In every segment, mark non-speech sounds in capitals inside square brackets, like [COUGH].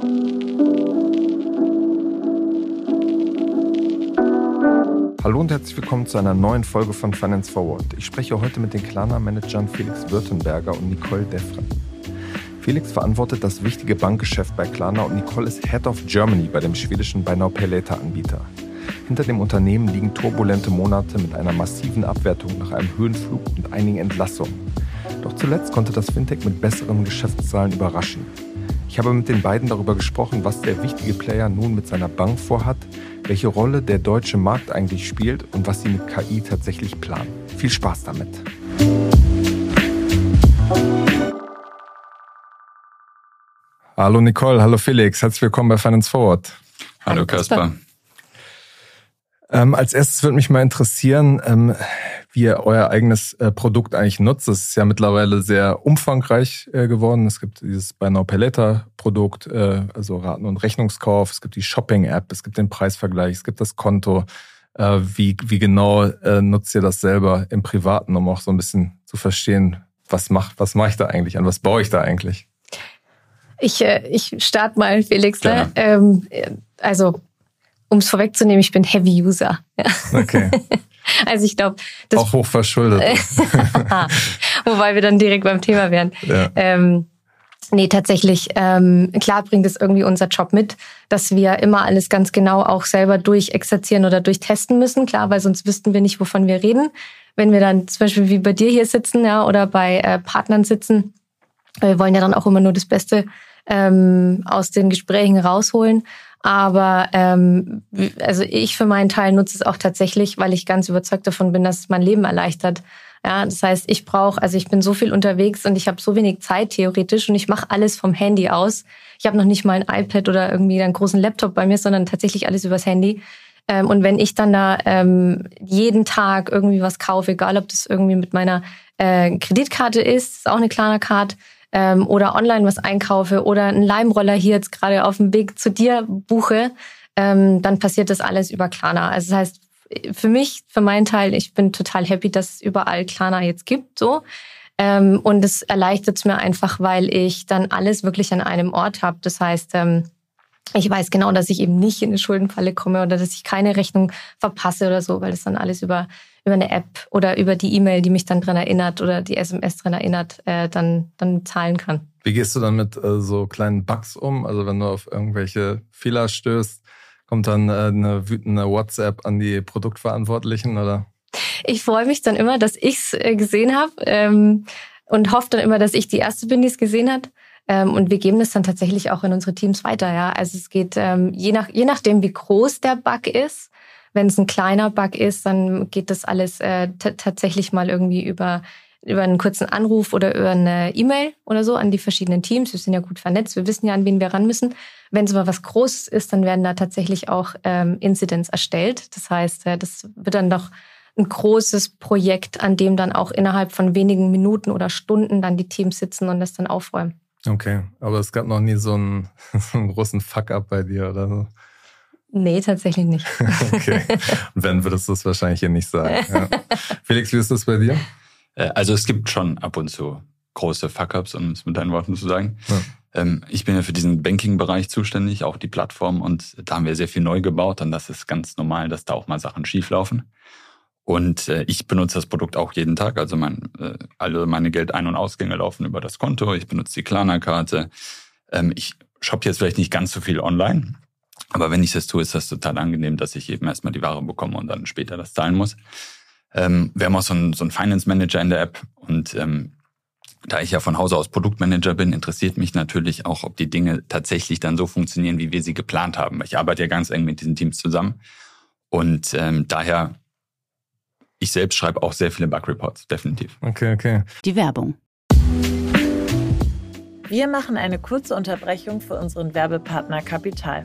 Hallo und herzlich willkommen zu einer neuen Folge von Finance Forward. Ich spreche heute mit den Klarna-Managern Felix Württemberger und Nicole Defren. Felix verantwortet das wichtige Bankgeschäft bei Klarna und Nicole ist Head of Germany bei dem schwedischen Buy Now Pay Later Anbieter. Hinter dem Unternehmen liegen turbulente Monate mit einer massiven Abwertung nach einem Höhenflug und einigen Entlassungen. Doch zuletzt konnte das Fintech mit besseren Geschäftszahlen überraschen. Ich habe mit den beiden darüber gesprochen, was der wichtige Player nun mit seiner Bank vorhat, welche Rolle der deutsche Markt eigentlich spielt und was sie mit KI tatsächlich planen. Viel Spaß damit. Hallo Nicole, hallo Felix, herzlich willkommen bei Finance Forward. Hallo Kasper. Ähm, als erstes würde mich mal interessieren, ähm, wie ihr euer eigenes äh, Produkt eigentlich nutzt. Es ist ja mittlerweile sehr umfangreich äh, geworden. Es gibt dieses Buy Now Pay Later Produkt, äh, also Raten- und Rechnungskauf. Es gibt die Shopping-App, es gibt den Preisvergleich, es gibt das Konto. Äh, wie, wie genau äh, nutzt ihr das selber im Privaten, um auch so ein bisschen zu verstehen, was macht, was mache ich da eigentlich an, was baue ich da eigentlich? Ich, äh, ich starte mal, Felix. Ne? Ähm, also um es vorwegzunehmen, ich bin Heavy User. Okay. [LAUGHS] also ich glaube, auch hochverschuldet. [LAUGHS] Wobei wir dann direkt beim Thema wären. Ja. Ähm, nee, tatsächlich, ähm, klar bringt es irgendwie unser Job mit, dass wir immer alles ganz genau auch selber durchexerzieren oder durchtesten müssen. Klar, weil sonst wüssten wir nicht, wovon wir reden. Wenn wir dann zum Beispiel wie bei dir hier sitzen, ja, oder bei äh, Partnern sitzen, wir wollen ja dann auch immer nur das Beste ähm, aus den Gesprächen rausholen. Aber ähm, also ich für meinen Teil nutze es auch tatsächlich, weil ich ganz überzeugt davon bin, dass es mein Leben erleichtert. Ja, das heißt, ich brauche, also ich bin so viel unterwegs und ich habe so wenig Zeit theoretisch und ich mache alles vom Handy aus. Ich habe noch nicht mal ein iPad oder irgendwie einen großen Laptop bei mir, sondern tatsächlich alles übers Handy. Ähm, und wenn ich dann da ähm, jeden Tag irgendwie was kaufe, egal ob das irgendwie mit meiner äh, Kreditkarte ist, ist auch eine kleine Karte, ähm, oder online was einkaufe oder einen Leimroller hier jetzt gerade auf dem Weg zu dir buche, ähm, dann passiert das alles über Klarna. Also das heißt, für mich, für meinen Teil, ich bin total happy, dass es überall Klarna jetzt gibt, so. Ähm, und es erleichtert es mir einfach, weil ich dann alles wirklich an einem Ort habe. Das heißt, ähm, ich weiß genau, dass ich eben nicht in eine Schuldenfalle komme oder dass ich keine Rechnung verpasse oder so, weil das dann alles über über eine App oder über die E-Mail, die mich dann dran erinnert oder die SMS dran erinnert, äh, dann, dann zahlen kann. Wie gehst du dann mit äh, so kleinen Bugs um? Also wenn du auf irgendwelche Fehler stößt, kommt dann äh, eine wütende WhatsApp an die Produktverantwortlichen oder? Ich freue mich dann immer, dass ich es äh, gesehen habe ähm, und hoffe dann immer, dass ich die Erste bin, die es gesehen hat. Ähm, und wir geben das dann tatsächlich auch in unsere Teams weiter. Ja, also es geht ähm, je nach je nachdem, wie groß der Bug ist, wenn es ein kleiner Bug ist, dann geht das alles äh, tatsächlich mal irgendwie über über einen kurzen Anruf oder über eine E-Mail oder so an die verschiedenen Teams. Wir sind ja gut vernetzt, wir wissen ja, an wen wir ran müssen. Wenn es aber was Großes ist, dann werden da tatsächlich auch ähm, Incidents erstellt. Das heißt, äh, das wird dann doch ein großes Projekt, an dem dann auch innerhalb von wenigen Minuten oder Stunden dann die Teams sitzen und das dann aufräumen. Okay, aber es gab noch nie so einen, [LAUGHS] so einen großen Fuck-up bei dir oder so. Nee, tatsächlich nicht. [LAUGHS] okay. Und wenn würdest du es wahrscheinlich hier nicht sagen. Ja. [LAUGHS] Felix, wie ist das bei dir? Äh, also es gibt schon ab und zu große Fuck-ups, um es mit deinen Worten zu sagen. Ja. Ähm, ich bin ja für diesen Banking-Bereich zuständig, auch die Plattform, und da haben wir sehr viel neu gebaut und das ist ganz normal, dass da auch mal Sachen schieflaufen. Und äh, ich benutze das Produkt auch jeden Tag. Also mein, äh, alle meine Geld-Ein- und Ausgänge laufen über das Konto. Ich benutze die Klarna-Karte. Ähm, ich shoppe jetzt vielleicht nicht ganz so viel online, aber wenn ich das tue, ist das total angenehm, dass ich eben erstmal die Ware bekomme und dann später das zahlen muss. Ähm, wir haben auch so einen, so einen Finance Manager in der App und ähm, da ich ja von Hause aus Produktmanager bin, interessiert mich natürlich auch, ob die Dinge tatsächlich dann so funktionieren, wie wir sie geplant haben. Ich arbeite ja ganz eng mit diesen Teams zusammen und ähm, daher, ich selbst schreibe auch sehr viele Bug-Reports, definitiv. Okay, okay. Die Werbung. Wir machen eine kurze Unterbrechung für unseren Werbepartner Kapital.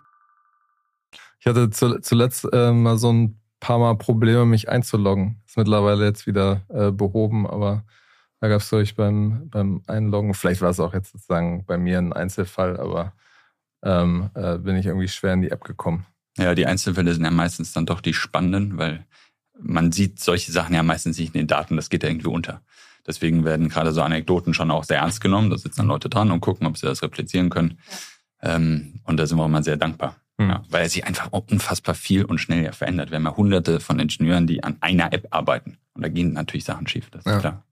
Ich hatte zuletzt äh, mal so ein paar Mal Probleme, mich einzuloggen. Ist mittlerweile jetzt wieder äh, behoben, aber da gab es, glaube ich, beim, beim Einloggen, vielleicht war es auch jetzt sozusagen bei mir ein Einzelfall, aber ähm, äh, bin ich irgendwie schwer in die App gekommen. Ja, die Einzelfälle sind ja meistens dann doch die spannenden, weil man sieht solche Sachen ja meistens nicht in den Daten, das geht ja irgendwie unter. Deswegen werden gerade so Anekdoten schon auch sehr ernst genommen. Da sitzen dann Leute dran und gucken, ob sie das replizieren können. Ähm, und da sind wir immer sehr dankbar. Mhm. Ja, weil er sich einfach unfassbar viel und schnell ja verändert. Wir haben ja hunderte von Ingenieuren, die an einer App arbeiten. Und da gehen natürlich Sachen schief, das ist ja. klar.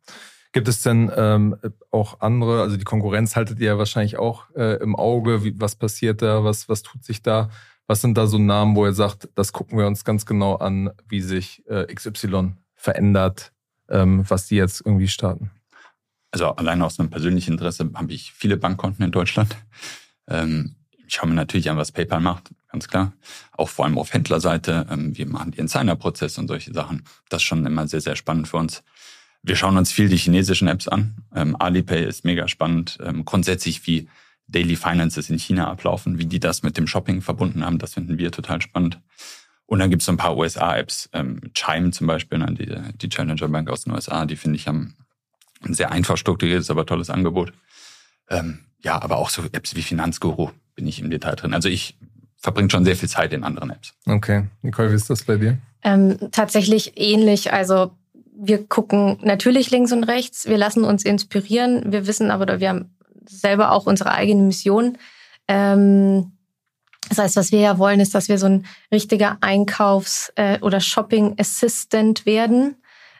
Gibt es denn ähm, auch andere, also die Konkurrenz haltet ihr ja wahrscheinlich auch äh, im Auge, wie, was passiert da, was, was tut sich da? Was sind da so Namen, wo ihr sagt, das gucken wir uns ganz genau an, wie sich äh, XY verändert, ähm, was die jetzt irgendwie starten? Also allein aus einem persönlichen Interesse habe ich viele Bankkonten in Deutschland. Ähm, ich schaue mir natürlich an, was PayPal macht, ganz klar. Auch vor allem auf Händlerseite. Ähm, wir machen den Signer-Prozess und solche Sachen. Das ist schon immer sehr, sehr spannend für uns. Wir schauen uns viel die chinesischen Apps an. Ähm, Alipay ist mega spannend. Ähm, grundsätzlich, wie Daily Finances in China ablaufen, wie die das mit dem Shopping verbunden haben, das finden wir total spannend. Und dann gibt es so ein paar USA-Apps. Ähm, Chime zum Beispiel, die, die Challenger Bank aus den USA, die finde ich haben ein sehr einfach strukturiertes, aber tolles Angebot. Ähm, ja, aber auch so Apps wie Finanzguru bin ich im Detail drin. Also ich verbringe schon sehr viel Zeit in anderen Apps. Okay. Nicole, wie ist das bei dir? Ähm, tatsächlich ähnlich. Also wir gucken natürlich links und rechts, wir lassen uns inspirieren, wir wissen aber, oder wir haben selber auch unsere eigene Mission. Ähm, das heißt, was wir ja wollen, ist, dass wir so ein richtiger Einkaufs- äh, oder Shopping Assistant werden.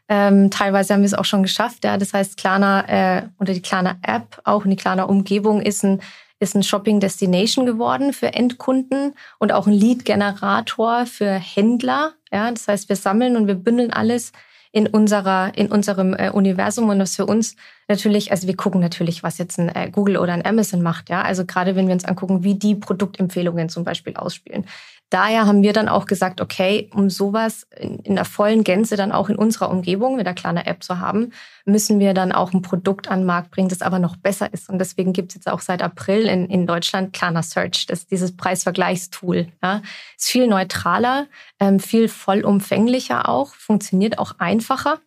Ähm, teilweise haben wir es auch schon geschafft. Ja. Das heißt, Klarna äh, oder die Klarna App, auch in die Klarna Umgebung, ist ein, ist ein Shopping Destination geworden für Endkunden und auch ein Lead-Generator für Händler. Ja. Das heißt, wir sammeln und wir bündeln alles in unserer, in unserem äh, Universum und das für uns natürlich, also wir gucken natürlich, was jetzt ein äh, Google oder ein Amazon macht, ja. Also gerade wenn wir uns angucken, wie die Produktempfehlungen zum Beispiel ausspielen. Daher haben wir dann auch gesagt, okay, um sowas in, in der vollen Gänze dann auch in unserer Umgebung mit der kleinen App zu haben, müssen wir dann auch ein Produkt an den Markt bringen, das aber noch besser ist. Und deswegen gibt es jetzt auch seit April in, in Deutschland Klarna Search, das ist dieses Preisvergleichstool. Ja. Ist viel neutraler, ähm, viel vollumfänglicher auch, funktioniert auch einfacher.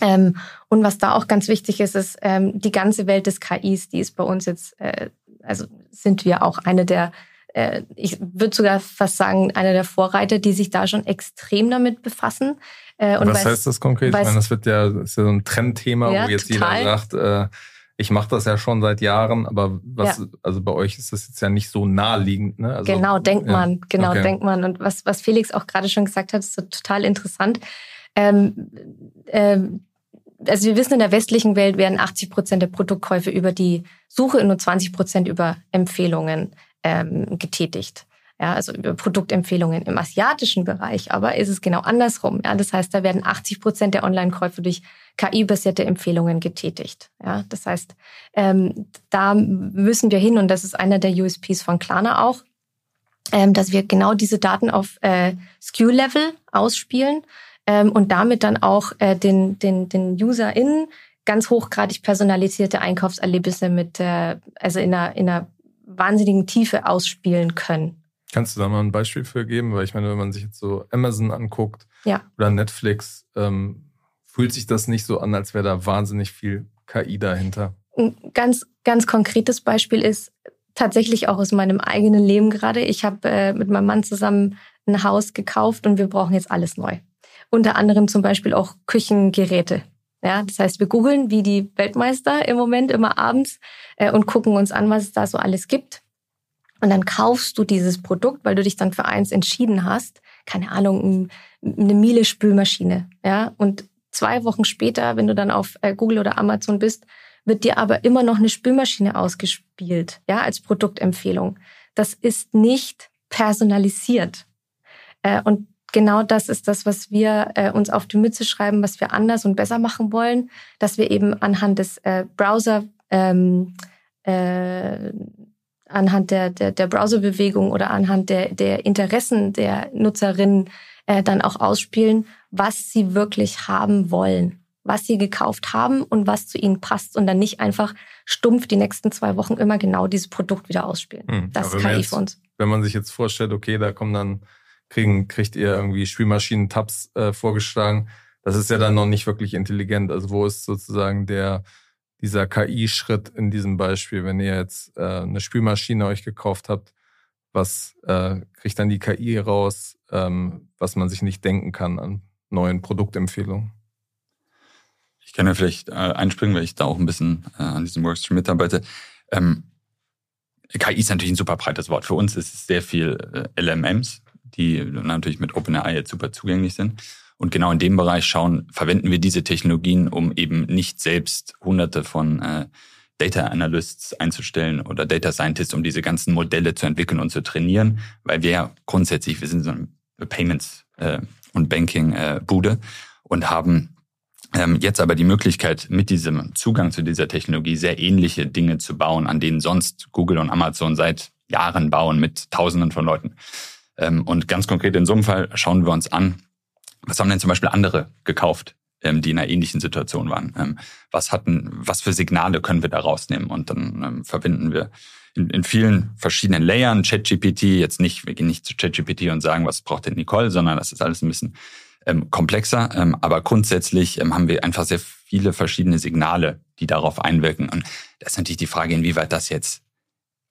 Ähm, und was da auch ganz wichtig ist, ist ähm, die ganze Welt des KIs, die ist bei uns jetzt, äh, also sind wir auch eine der äh, ich würde sogar fast sagen, einer der Vorreiter, die sich da schon extrem damit befassen. Äh, und Was heißt das konkret? Ich meine, das wird ja, das ist ja so ein Trendthema, ja, wo jetzt total. jeder sagt, äh, ich mache das ja schon seit Jahren, aber was, ja. also bei euch ist das jetzt ja nicht so naheliegend. Ne? Also, genau, denkt ja. man, genau, okay. denkt man. Und was, was Felix auch gerade schon gesagt hat, ist so total interessant. Ähm, ähm, also wir wissen, in der westlichen Welt werden 80 Prozent der Produktkäufe über die Suche und nur 20 Prozent über Empfehlungen ähm, getätigt. Ja, also Produktempfehlungen im asiatischen Bereich, aber ist es genau andersrum. Ja, das heißt, da werden 80 Prozent der Online-Käufe durch KI-basierte Empfehlungen getätigt. Ja, das heißt, ähm, da müssen wir hin und das ist einer der USPs von Klarna auch, ähm, dass wir genau diese Daten auf äh, SKU-Level ausspielen ähm, und damit dann auch äh, den, den, den UserInnen ganz hochgradig personalisierte Einkaufserlebnisse mit, äh, also in einer, in einer wahnsinnigen Tiefe ausspielen können. Kannst du da mal ein Beispiel für geben? Weil ich meine, wenn man sich jetzt so Amazon anguckt ja. oder Netflix, ähm, fühlt sich das nicht so an, als wäre da wahnsinnig viel KI dahinter. Ein ganz, ganz konkretes Beispiel ist tatsächlich auch aus meinem eigenen Leben gerade. Ich habe äh, mit meinem Mann zusammen ein Haus gekauft und wir brauchen jetzt alles neu. Unter anderem zum Beispiel auch Küchengeräte. Ja, das heißt, wir googeln wie die Weltmeister im Moment immer abends äh, und gucken uns an, was es da so alles gibt. Und dann kaufst du dieses Produkt, weil du dich dann für eins entschieden hast. Keine Ahnung, eine Miele-Spülmaschine. Ja, und zwei Wochen später, wenn du dann auf äh, Google oder Amazon bist, wird dir aber immer noch eine Spülmaschine ausgespielt, ja, als Produktempfehlung. Das ist nicht personalisiert. Äh, und genau das ist das, was wir äh, uns auf die Mütze schreiben, was wir anders und besser machen wollen, dass wir eben anhand des äh, Browser ähm, äh, anhand der, der, der Browserbewegung oder anhand der, der Interessen der Nutzerinnen äh, dann auch ausspielen, was sie wirklich haben wollen, was sie gekauft haben und was zu ihnen passt und dann nicht einfach stumpf die nächsten zwei Wochen immer genau dieses Produkt wieder ausspielen. Hm. Das ist KI jetzt, für uns. Wenn man sich jetzt vorstellt, okay, da kommen dann, kriegen, kriegt ihr irgendwie Spielmaschinen-Tabs äh, vorgeschlagen, das ist ja dann noch nicht wirklich intelligent. Also wo ist sozusagen der dieser KI-Schritt in diesem Beispiel, wenn ihr jetzt äh, eine Spülmaschine euch gekauft habt, was äh, kriegt dann die KI raus, ähm, was man sich nicht denken kann an neuen Produktempfehlungen? Ich kann ja vielleicht äh, einspringen, weil ich da auch ein bisschen äh, an diesem Workstream mitarbeite. Ähm, KI ist natürlich ein super breites Wort. Für uns ist es sehr viel äh, LMMs, die natürlich mit OpenAI jetzt super zugänglich sind. Und genau in dem Bereich schauen, verwenden wir diese Technologien, um eben nicht selbst hunderte von äh, Data Analysts einzustellen oder Data Scientists, um diese ganzen Modelle zu entwickeln und zu trainieren, weil wir ja grundsätzlich, wir sind so eine Payments- äh, und Banking-Bude äh, und haben ähm, jetzt aber die Möglichkeit, mit diesem Zugang zu dieser Technologie sehr ähnliche Dinge zu bauen, an denen sonst Google und Amazon seit Jahren bauen mit Tausenden von Leuten. Ähm, und ganz konkret in so einem Fall schauen wir uns an, was haben denn zum Beispiel andere gekauft, ähm, die in einer ähnlichen Situation waren? Ähm, was hatten, was für Signale können wir da rausnehmen? Und dann verbinden wir in, in vielen verschiedenen Layern ChatGPT, jetzt nicht, wir gehen nicht zu ChatGPT und sagen, was braucht denn Nicole, sondern das ist alles ein bisschen ähm, komplexer. Ähm, aber grundsätzlich ähm, haben wir einfach sehr viele verschiedene Signale, die darauf einwirken. Und da ist natürlich die Frage, inwieweit das jetzt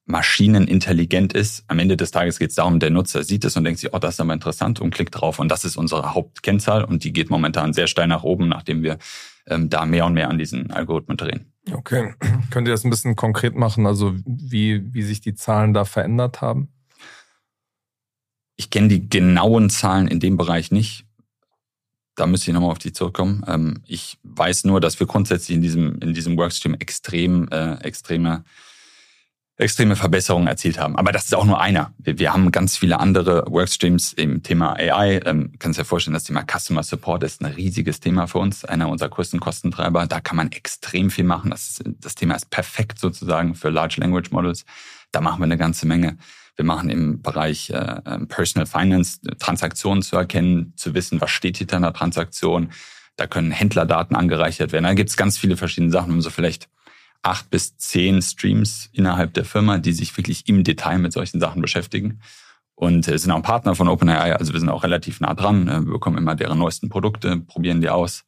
maschinenintelligent ist. Am Ende des Tages geht es darum, der Nutzer sieht es und denkt sich, oh, das ist aber interessant und klickt drauf. Und das ist unsere Hauptkennzahl und die geht momentan sehr steil nach oben, nachdem wir ähm, da mehr und mehr an diesen Algorithmen drehen. Okay. [CLEARS THROAT] Könnt ihr das ein bisschen konkret machen, also wie, wie sich die Zahlen da verändert haben? Ich kenne die genauen Zahlen in dem Bereich nicht. Da müsste ich nochmal auf die zurückkommen. Ähm, ich weiß nur, dass wir grundsätzlich in diesem, in diesem Workstream extrem, äh, extreme extreme Verbesserungen erzielt haben. Aber das ist auch nur einer. Wir, wir haben ganz viele andere Workstreams im Thema AI. Ähm, kannst dir vorstellen, das Thema Customer Support ist ein riesiges Thema für uns, einer unserer größten Kostentreiber. Da kann man extrem viel machen. Das, das Thema ist perfekt sozusagen für Large Language Models. Da machen wir eine ganze Menge. Wir machen im Bereich äh, ähm, Personal Finance Transaktionen zu erkennen, zu wissen, was steht hinter einer Transaktion. Da können Händlerdaten angereichert werden. Da gibt es ganz viele verschiedene Sachen, um so vielleicht acht bis zehn Streams innerhalb der Firma, die sich wirklich im Detail mit solchen Sachen beschäftigen. Und äh, sind auch Partner von OpenAI, also wir sind auch relativ nah dran. Äh, wir bekommen immer deren neuesten Produkte, probieren die aus.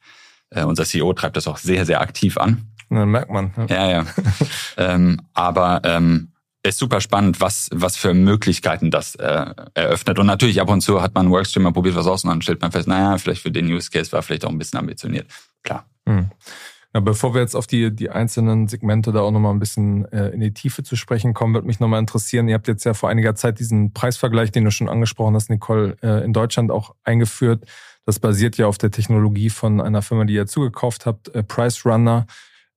Äh, unser CEO treibt das auch sehr, sehr aktiv an. Dann merkt man. Ja, ja. ja. [LAUGHS] ähm, aber ähm, ist super spannend, was, was für Möglichkeiten das äh, eröffnet. Und natürlich ab und zu hat man einen Workstream, man probiert was aus und dann stellt man fest, naja, vielleicht für den Use Case war vielleicht auch ein bisschen ambitioniert. Klar. Hm. Ja, bevor wir jetzt auf die, die einzelnen Segmente da auch nochmal ein bisschen äh, in die Tiefe zu sprechen kommen, wird mich nochmal interessieren. Ihr habt jetzt ja vor einiger Zeit diesen Preisvergleich, den du schon angesprochen hast, Nicole, äh, in Deutschland auch eingeführt. Das basiert ja auf der Technologie von einer Firma, die ihr zugekauft habt, äh, Price Runner.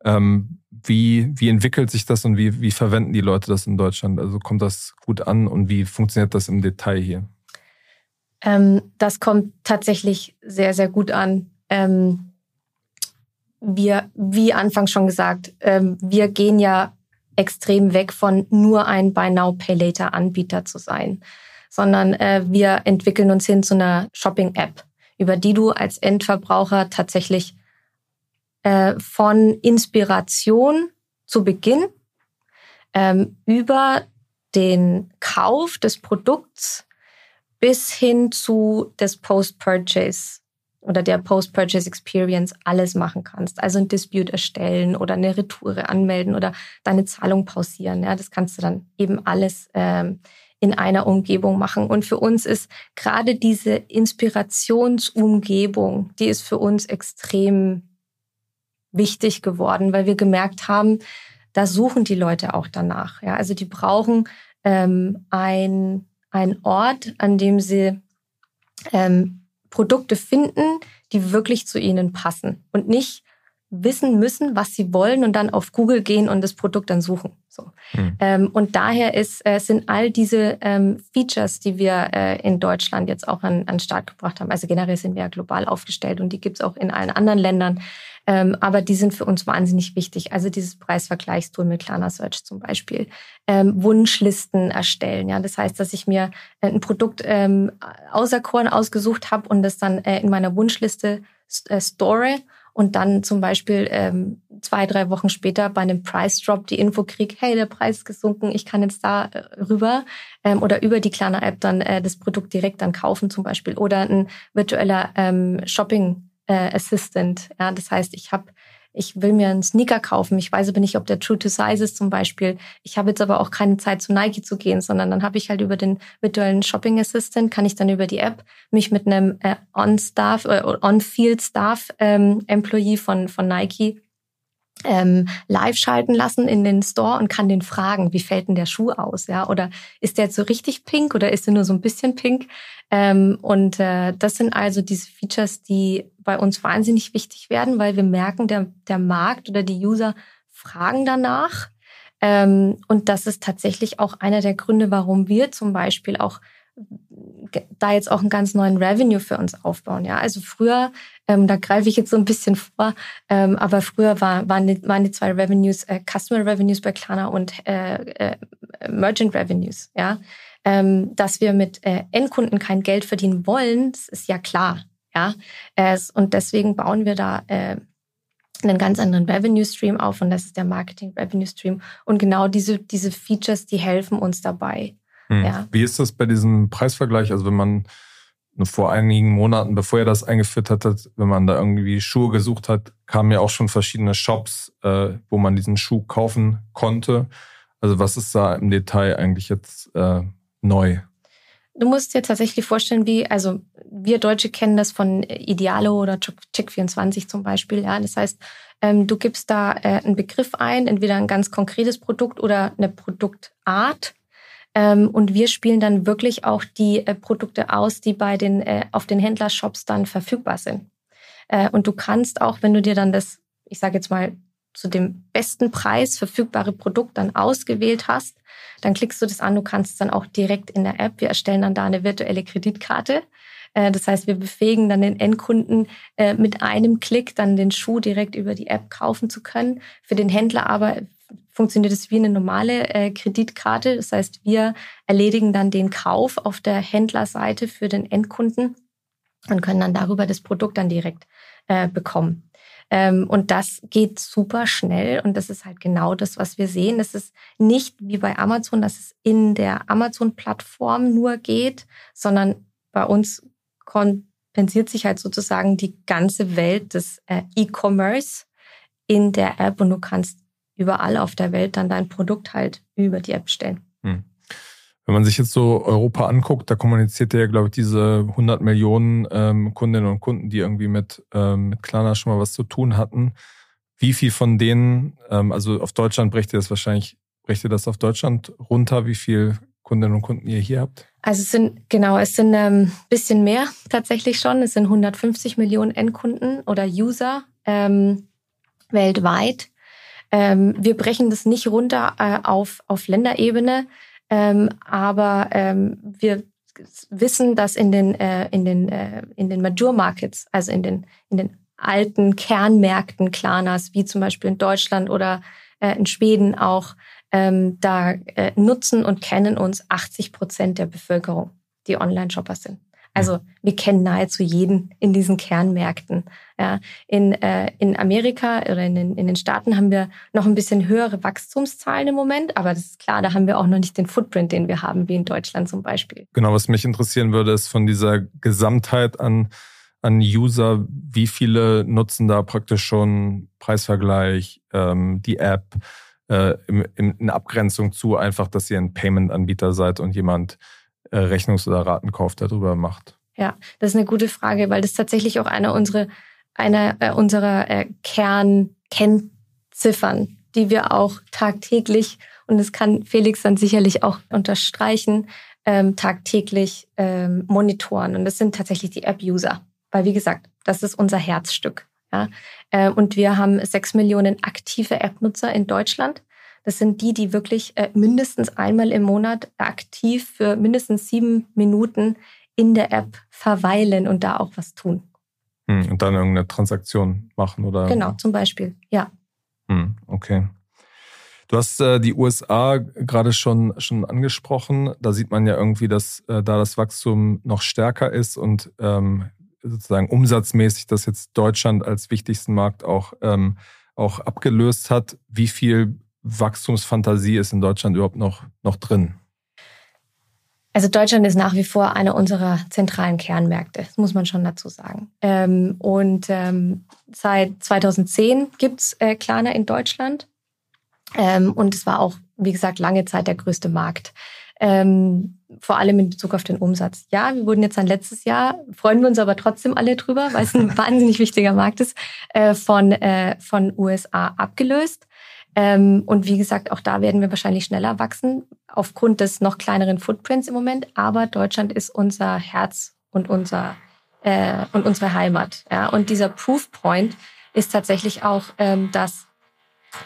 Ähm, wie, wie entwickelt sich das und wie, wie verwenden die Leute das in Deutschland? Also kommt das gut an und wie funktioniert das im Detail hier? Ähm, das kommt tatsächlich sehr, sehr gut an. Ähm, wir, wie anfangs schon gesagt, ähm, wir gehen ja extrem weg von nur ein Buy Now Pay Later Anbieter zu sein, sondern äh, wir entwickeln uns hin zu einer Shopping App, über die du als Endverbraucher tatsächlich äh, von Inspiration zu Beginn ähm, über den Kauf des Produkts bis hin zu des Post-Purchase oder der Post-Purchase Experience alles machen kannst. Also ein Dispute erstellen oder eine Retoure anmelden oder deine Zahlung pausieren. Ja, das kannst du dann eben alles ähm, in einer Umgebung machen. Und für uns ist gerade diese Inspirationsumgebung, die ist für uns extrem wichtig geworden, weil wir gemerkt haben, da suchen die Leute auch danach. Ja, also die brauchen ähm, ein, ein Ort, an dem sie ähm, Produkte finden, die wirklich zu ihnen passen und nicht wissen müssen, was sie wollen und dann auf Google gehen und das Produkt dann suchen. So. Hm. Ähm, und daher ist, äh, sind all diese ähm, Features, die wir äh, in Deutschland jetzt auch an, an Start gebracht haben, also generell sind wir ja global aufgestellt und die gibt's auch in allen anderen Ländern, ähm, aber die sind für uns wahnsinnig wichtig. Also dieses Preisvergleichstool mit Klarna Search zum Beispiel. Ähm, Wunschlisten erstellen. Ja, das heißt, dass ich mir äh, ein Produkt ähm, auserkoren ausgesucht habe und das dann äh, in meiner Wunschliste äh, store und dann zum Beispiel ähm, zwei, drei Wochen später bei einem Price Drop die Info krieg, hey, der Preis ist gesunken, ich kann jetzt da äh, rüber ähm, oder über die Klarna App dann äh, das Produkt direkt dann kaufen zum Beispiel oder ein virtueller ähm, Shopping äh, Assistant. Ja, das heißt, ich habe ich will mir einen Sneaker kaufen. Ich weiß aber nicht, ob der True to Size ist zum Beispiel. Ich habe jetzt aber auch keine Zeit zu Nike zu gehen, sondern dann habe ich halt über den virtuellen Shopping Assistant, kann ich dann über die App mich mit einem äh, On-Staff, äh, On-Field-Staff ähm, Employee von, von Nike ähm, live schalten lassen in den Store und kann den fragen, wie fällt denn der Schuh aus, ja? Oder ist der jetzt so richtig pink oder ist er nur so ein bisschen pink? Ähm, und äh, das sind also diese Features, die bei uns wahnsinnig wichtig werden, weil wir merken, der, der Markt oder die User fragen danach. Ähm, und das ist tatsächlich auch einer der Gründe, warum wir zum Beispiel auch da jetzt auch einen ganz neuen Revenue für uns aufbauen. Ja, also früher, ähm, da greife ich jetzt so ein bisschen vor, ähm, aber früher war, waren, die, waren die zwei Revenues äh, Customer Revenues bei Klarna und äh, äh, Merchant Revenues. Ja, ähm, dass wir mit äh, Endkunden kein Geld verdienen wollen, das ist ja klar. Ja, es, und deswegen bauen wir da äh, einen ganz anderen Revenue Stream auf und das ist der Marketing Revenue Stream. Und genau diese, diese Features, die helfen uns dabei. Hm. Ja. Wie ist das bei diesem Preisvergleich? Also wenn man vor einigen Monaten, bevor er das eingeführt hat, wenn man da irgendwie Schuhe gesucht hat, kamen ja auch schon verschiedene Shops, äh, wo man diesen Schuh kaufen konnte. Also was ist da im Detail eigentlich jetzt äh, neu? Du musst dir tatsächlich vorstellen, wie, also wir Deutsche kennen das von Idealo oder Check24 zum Beispiel. Ja, das heißt, ähm, du gibst da äh, einen Begriff ein, entweder ein ganz konkretes Produkt oder eine Produktart ähm, und wir spielen dann wirklich auch die äh, Produkte aus, die bei den, äh, auf den Händlershops dann verfügbar sind. Äh, und du kannst auch, wenn du dir dann das, ich sage jetzt mal, zu dem besten Preis verfügbare Produkt dann ausgewählt hast, dann klickst du das an, du kannst es dann auch direkt in der App. Wir erstellen dann da eine virtuelle Kreditkarte. Das heißt, wir befähigen dann den Endkunden mit einem Klick dann den Schuh direkt über die App kaufen zu können. Für den Händler aber funktioniert es wie eine normale äh, Kreditkarte. Das heißt, wir erledigen dann den Kauf auf der Händlerseite für den Endkunden und können dann darüber das Produkt dann direkt äh, bekommen. Ähm, und das geht super schnell und das ist halt genau das, was wir sehen. Es ist nicht wie bei Amazon, dass es in der Amazon-Plattform nur geht, sondern bei uns kompensiert sich halt sozusagen die ganze Welt des äh, E-Commerce in der App und du kannst überall auf der Welt dann dein Produkt halt über die App stellen. Hm. Wenn man sich jetzt so Europa anguckt, da kommuniziert ja, glaube ich, diese 100 Millionen ähm, Kundinnen und Kunden, die irgendwie mit, ähm, mit Klarna schon mal was zu tun hatten. Wie viel von denen, ähm, also auf Deutschland bricht ihr das wahrscheinlich, bricht ihr das auf Deutschland runter, wie viel Kundinnen und Kunden ihr hier habt? Also es sind, genau, es sind ein ähm, bisschen mehr tatsächlich schon. Es sind 150 Millionen Endkunden oder User ähm, weltweit. Ähm, wir brechen das nicht runter äh, auf, auf Länderebene, ähm, aber ähm, wir wissen, dass in den, äh, in den, äh, in den Major Markets, also in den, in den alten Kernmärkten Klarnas, wie zum Beispiel in Deutschland oder äh, in Schweden auch, ähm, da äh, nutzen und kennen uns 80 Prozent der Bevölkerung, die Online-Shopper sind. Also wir kennen nahezu jeden in diesen Kernmärkten. Ja, in, äh, in Amerika oder in den, in den Staaten haben wir noch ein bisschen höhere Wachstumszahlen im Moment, aber das ist klar, da haben wir auch noch nicht den Footprint, den wir haben, wie in Deutschland zum Beispiel. Genau, was mich interessieren würde, ist von dieser Gesamtheit an, an User, wie viele nutzen da praktisch schon Preisvergleich, ähm, die App, äh, im, in Abgrenzung zu einfach, dass ihr ein Payment-Anbieter seid und jemand Rechnungs- oder Ratenkauf darüber macht? Ja, das ist eine gute Frage, weil das tatsächlich auch eine unserer, eine, äh, unserer äh, Kernkennziffern, die wir auch tagtäglich, und das kann Felix dann sicherlich auch unterstreichen, ähm, tagtäglich ähm, monitoren. Und das sind tatsächlich die App-User. Weil, wie gesagt, das ist unser Herzstück. Ja? Äh, und wir haben sechs Millionen aktive App-Nutzer in Deutschland. Das sind die, die wirklich äh, mindestens einmal im Monat aktiv für mindestens sieben Minuten in der App verweilen und da auch was tun. Hm, und dann irgendeine Transaktion machen oder? Genau, zum Beispiel, ja. Hm, okay. Du hast äh, die USA gerade schon, schon angesprochen. Da sieht man ja irgendwie, dass äh, da das Wachstum noch stärker ist und ähm, sozusagen umsatzmäßig das jetzt Deutschland als wichtigsten Markt auch, ähm, auch abgelöst hat. Wie viel Wachstumsfantasie ist in Deutschland überhaupt noch, noch drin? Also Deutschland ist nach wie vor einer unserer zentralen Kernmärkte, das muss man schon dazu sagen. Ähm, und ähm, seit 2010 gibt's äh, Klarna in Deutschland. Ähm, und es war auch, wie gesagt, lange Zeit der größte Markt. Vor allem in Bezug auf den Umsatz. Ja, wir wurden jetzt dann letztes Jahr, freuen wir uns aber trotzdem alle drüber, weil es ein [LAUGHS] wahnsinnig wichtiger Markt ist, äh, von, äh, von USA abgelöst. Ähm, und wie gesagt, auch da werden wir wahrscheinlich schneller wachsen, aufgrund des noch kleineren Footprints im Moment. Aber Deutschland ist unser Herz und unser äh, und unsere Heimat. Ja? Und dieser Proof Point ist tatsächlich auch, ähm, dass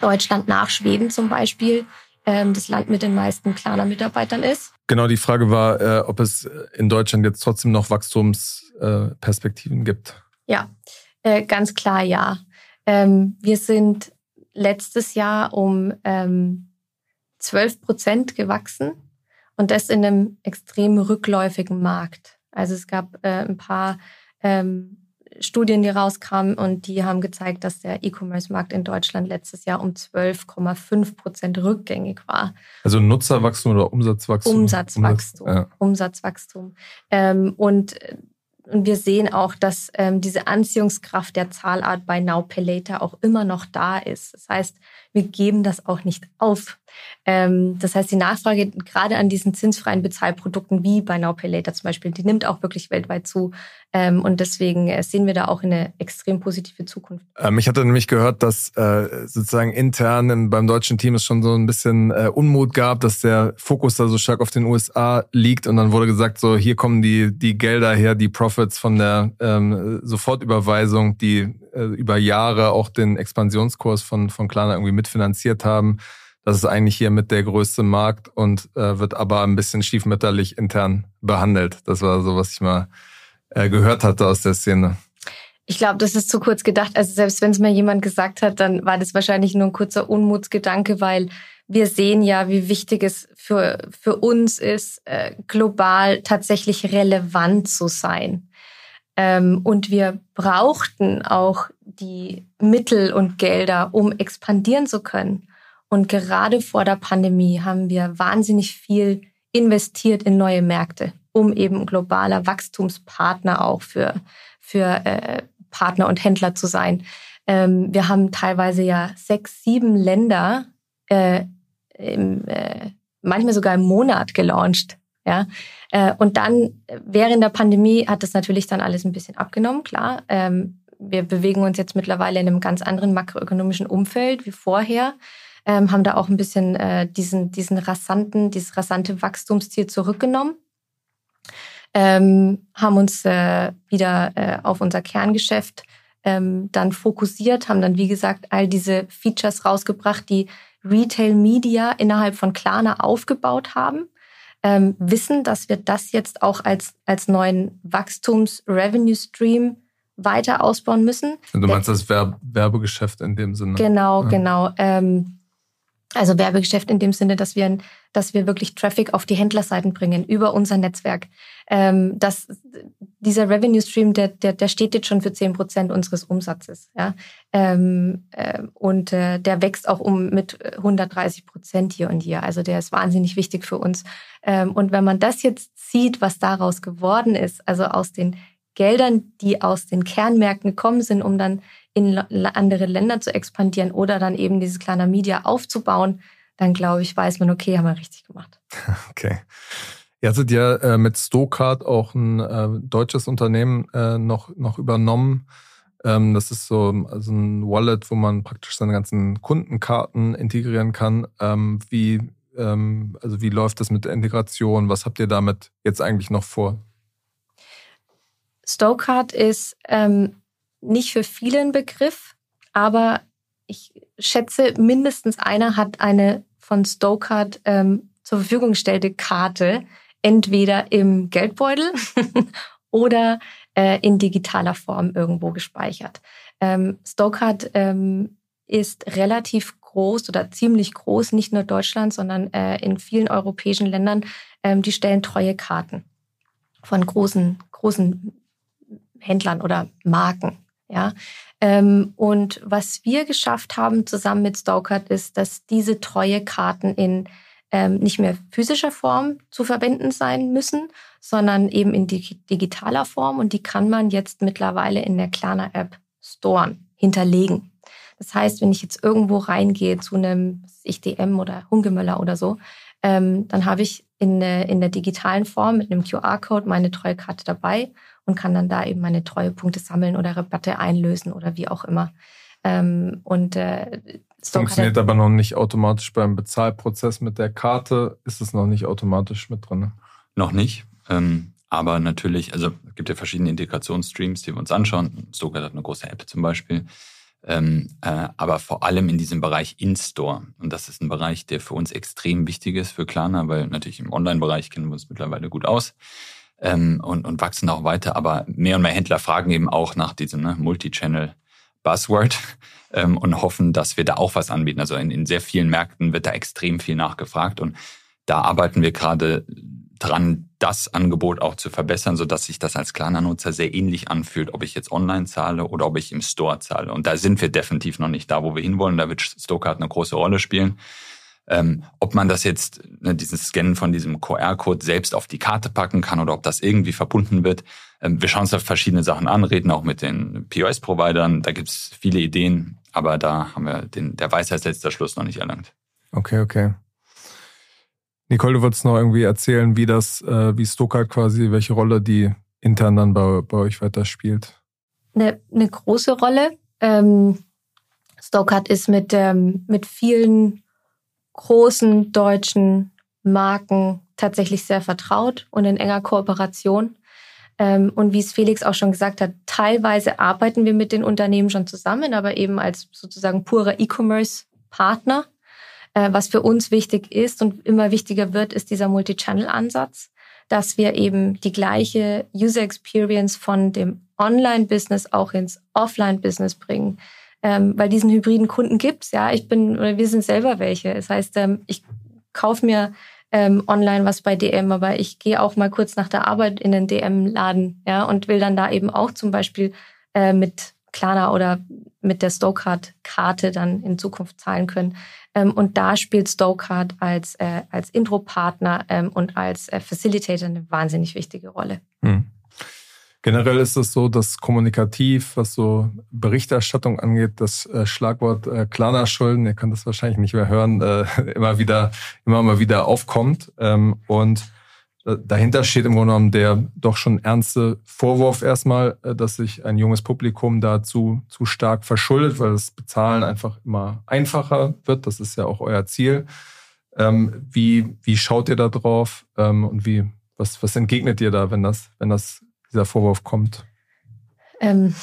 Deutschland nach Schweden zum Beispiel ähm, das Land mit den meisten Klarna-Mitarbeitern ist. Genau, die Frage war, äh, ob es in Deutschland jetzt trotzdem noch Wachstumsperspektiven äh, gibt. Ja, äh, ganz klar ja. Ähm, wir sind letztes Jahr um ähm, 12 Prozent gewachsen und das in einem extrem rückläufigen Markt. Also es gab äh, ein paar ähm, Studien, die rauskamen und die haben gezeigt, dass der E-Commerce-Markt in Deutschland letztes Jahr um 12,5 Prozent rückgängig war. Also Nutzerwachstum oder Umsatzwachstum? Umsatzwachstum. Umsatz, ja. Umsatzwachstum. Ähm, und und wir sehen auch, dass ähm, diese Anziehungskraft der Zahlart bei Now Pay auch immer noch da ist. Das heißt, wir geben das auch nicht auf. Ähm, das heißt, die Nachfrage gerade an diesen zinsfreien Bezahlprodukten wie bei Now Pay Later zum Beispiel, die nimmt auch wirklich weltweit zu. Ähm, und deswegen äh, sehen wir da auch eine extrem positive Zukunft. Ähm, ich hatte nämlich gehört, dass äh, sozusagen intern beim deutschen Team es schon so ein bisschen äh, Unmut gab, dass der Fokus da so stark auf den USA liegt. Und dann wurde gesagt, so hier kommen die, die Gelder her, die Profits von der ähm, Sofortüberweisung, die äh, über Jahre auch den Expansionskurs von, von Klarna irgendwie mitfinanziert haben. Das ist eigentlich hier mit der größte Markt und äh, wird aber ein bisschen stiefmütterlich intern behandelt. Das war so, was ich mal äh, gehört hatte aus der Szene. Ich glaube, das ist zu kurz gedacht. Also selbst wenn es mir jemand gesagt hat, dann war das wahrscheinlich nur ein kurzer Unmutsgedanke, weil wir sehen ja, wie wichtig es für, für uns ist, äh, global tatsächlich relevant zu sein. Ähm, und wir brauchten auch die Mittel und Gelder, um expandieren zu können. Und gerade vor der Pandemie haben wir wahnsinnig viel investiert in neue Märkte um eben globaler Wachstumspartner auch für, für äh, Partner und Händler zu sein. Ähm, wir haben teilweise ja sechs, sieben Länder äh, im, äh, manchmal sogar im Monat gelauncht. Ja? Äh, und dann während der Pandemie hat das natürlich dann alles ein bisschen abgenommen, klar. Ähm, wir bewegen uns jetzt mittlerweile in einem ganz anderen makroökonomischen Umfeld wie vorher. Ähm, haben da auch ein bisschen äh, diesen, diesen rasanten, dieses rasante Wachstumsziel zurückgenommen ähm, haben uns äh, wieder äh, auf unser Kerngeschäft ähm, dann fokussiert, haben dann, wie gesagt, all diese Features rausgebracht, die Retail Media innerhalb von Klarna aufgebaut haben. Ähm, wissen, dass wir das jetzt auch als, als neuen Wachstums-Revenue-Stream weiter ausbauen müssen. Du meinst das Werb Werbegeschäft in dem Sinne? Genau, ja. genau. Ähm, also Werbegeschäft in dem Sinne, dass wir, dass wir wirklich Traffic auf die Händlerseiten bringen über unser Netzwerk. Ähm, dass dieser Revenue Stream, der, der, der steht jetzt schon für zehn Prozent unseres Umsatzes. Ja? Ähm, äh, und äh, der wächst auch um mit 130 Prozent hier und hier. Also der ist wahnsinnig wichtig für uns. Ähm, und wenn man das jetzt sieht, was daraus geworden ist, also aus den Geldern, die aus den Kernmärkten gekommen sind, um dann in andere Länder zu expandieren oder dann eben dieses kleine Media aufzubauen, dann glaube ich, weiß man, okay, haben wir richtig gemacht. [LAUGHS] Okay. Ihr hattet ja äh, mit Stokart auch ein äh, deutsches Unternehmen äh, noch, noch übernommen. Ähm, das ist so also ein Wallet, wo man praktisch seine ganzen Kundenkarten integrieren kann. Ähm, wie, ähm, also wie läuft das mit der Integration? Was habt ihr damit jetzt eigentlich noch vor? Stokart ist ähm, nicht für viele ein Begriff, aber ich schätze, mindestens einer hat eine von Stokart ähm, zur Verfügung gestellte Karte, entweder im Geldbeutel [LAUGHS] oder äh, in digitaler Form irgendwo gespeichert. Ähm, Stokart ähm, ist relativ groß oder ziemlich groß, nicht nur Deutschland, sondern äh, in vielen europäischen Ländern. Ähm, die stellen treue Karten von großen, großen Händlern oder Marken. Ja, ähm, und was wir geschafft haben zusammen mit Stokart ist, dass diese treue Karten in ähm, nicht mehr physischer Form zu verwenden sein müssen, sondern eben in digitaler Form. Und die kann man jetzt mittlerweile in der Klarna-App storen, hinterlegen. Das heißt, wenn ich jetzt irgendwo reingehe zu einem ich DM oder Hungemöller oder so, ähm, dann habe ich in, in der digitalen Form mit einem QR-Code meine Treuekarte dabei und kann dann da eben meine Treuepunkte sammeln oder Rabatte einlösen oder wie auch immer. Ähm, und äh, Funktioniert aber noch nicht automatisch beim Bezahlprozess mit der Karte. Ist es noch nicht automatisch mit drin? Noch nicht. Ähm, aber natürlich, also es gibt ja verschiedene Integrationsstreams, die wir uns anschauen. Stokart hat eine große App zum Beispiel. Ähm, äh, aber vor allem in diesem Bereich In-Store. Und das ist ein Bereich, der für uns extrem wichtig ist für Klarna, weil natürlich im Online-Bereich kennen wir uns mittlerweile gut aus ähm, und, und wachsen auch weiter. Aber mehr und mehr Händler fragen eben auch nach diesem ne, Multi-Channel-Buzzword [LAUGHS] ähm, und hoffen, dass wir da auch was anbieten. Also in, in sehr vielen Märkten wird da extrem viel nachgefragt und da arbeiten wir gerade dran, das Angebot auch zu verbessern, so dass sich das als kleiner Nutzer sehr ähnlich anfühlt, ob ich jetzt online zahle oder ob ich im Store zahle. Und da sind wir definitiv noch nicht da, wo wir hinwollen. Da wird Stokart eine große Rolle spielen. Ähm, ob man das jetzt, ne, dieses Scannen von diesem QR-Code selbst auf die Karte packen kann oder ob das irgendwie verbunden wird. Ähm, wir schauen uns da verschiedene Sachen an, reden auch mit den POS-Providern. Da gibt es viele Ideen, aber da haben wir den, der Weisheitsletzter Schluss noch nicht erlangt. Okay, okay. Nicole, du wolltest noch irgendwie erzählen, wie das, äh, wie Stokart quasi, welche Rolle die intern dann bei, bei euch weiter spielt. Eine, eine große Rolle. Ähm, Stokart ist mit, ähm, mit vielen großen deutschen Marken tatsächlich sehr vertraut und in enger Kooperation. Ähm, und wie es Felix auch schon gesagt hat, teilweise arbeiten wir mit den Unternehmen schon zusammen, aber eben als sozusagen purer E-Commerce-Partner. Äh, was für uns wichtig ist und immer wichtiger wird, ist dieser Multi-Channel-Ansatz, dass wir eben die gleiche User Experience von dem Online-Business auch ins Offline-Business bringen ähm, weil diesen hybriden Kunden gibt's. Ja, ich bin oder wir sind selber welche. Das heißt, ähm, ich kaufe mir ähm, online was bei DM, aber ich gehe auch mal kurz nach der Arbeit in den DM-Laden, ja, und will dann da eben auch zum Beispiel äh, mit Klarna oder mit der Stokart-Karte dann in Zukunft zahlen können. Ähm, und da spielt Stokart als, äh, als Intro-Partner ähm, und als äh, Facilitator eine wahnsinnig wichtige Rolle. Hm. Generell ist es so, dass kommunikativ, was so Berichterstattung angeht, das äh, Schlagwort äh, Klarna-Schulden, ihr könnt das wahrscheinlich nicht mehr hören, äh, [LAUGHS] immer wieder, immer mal wieder aufkommt. Ähm, und äh, dahinter steht im Grunde genommen der doch schon ernste Vorwurf erstmal, dass sich ein junges Publikum dazu zu stark verschuldet, weil das Bezahlen einfach immer einfacher wird. Das ist ja auch euer Ziel. Ähm, wie, wie schaut ihr da drauf ähm, und wie, was, was entgegnet ihr da, wenn das, wenn das dieser Vorwurf kommt? Ähm,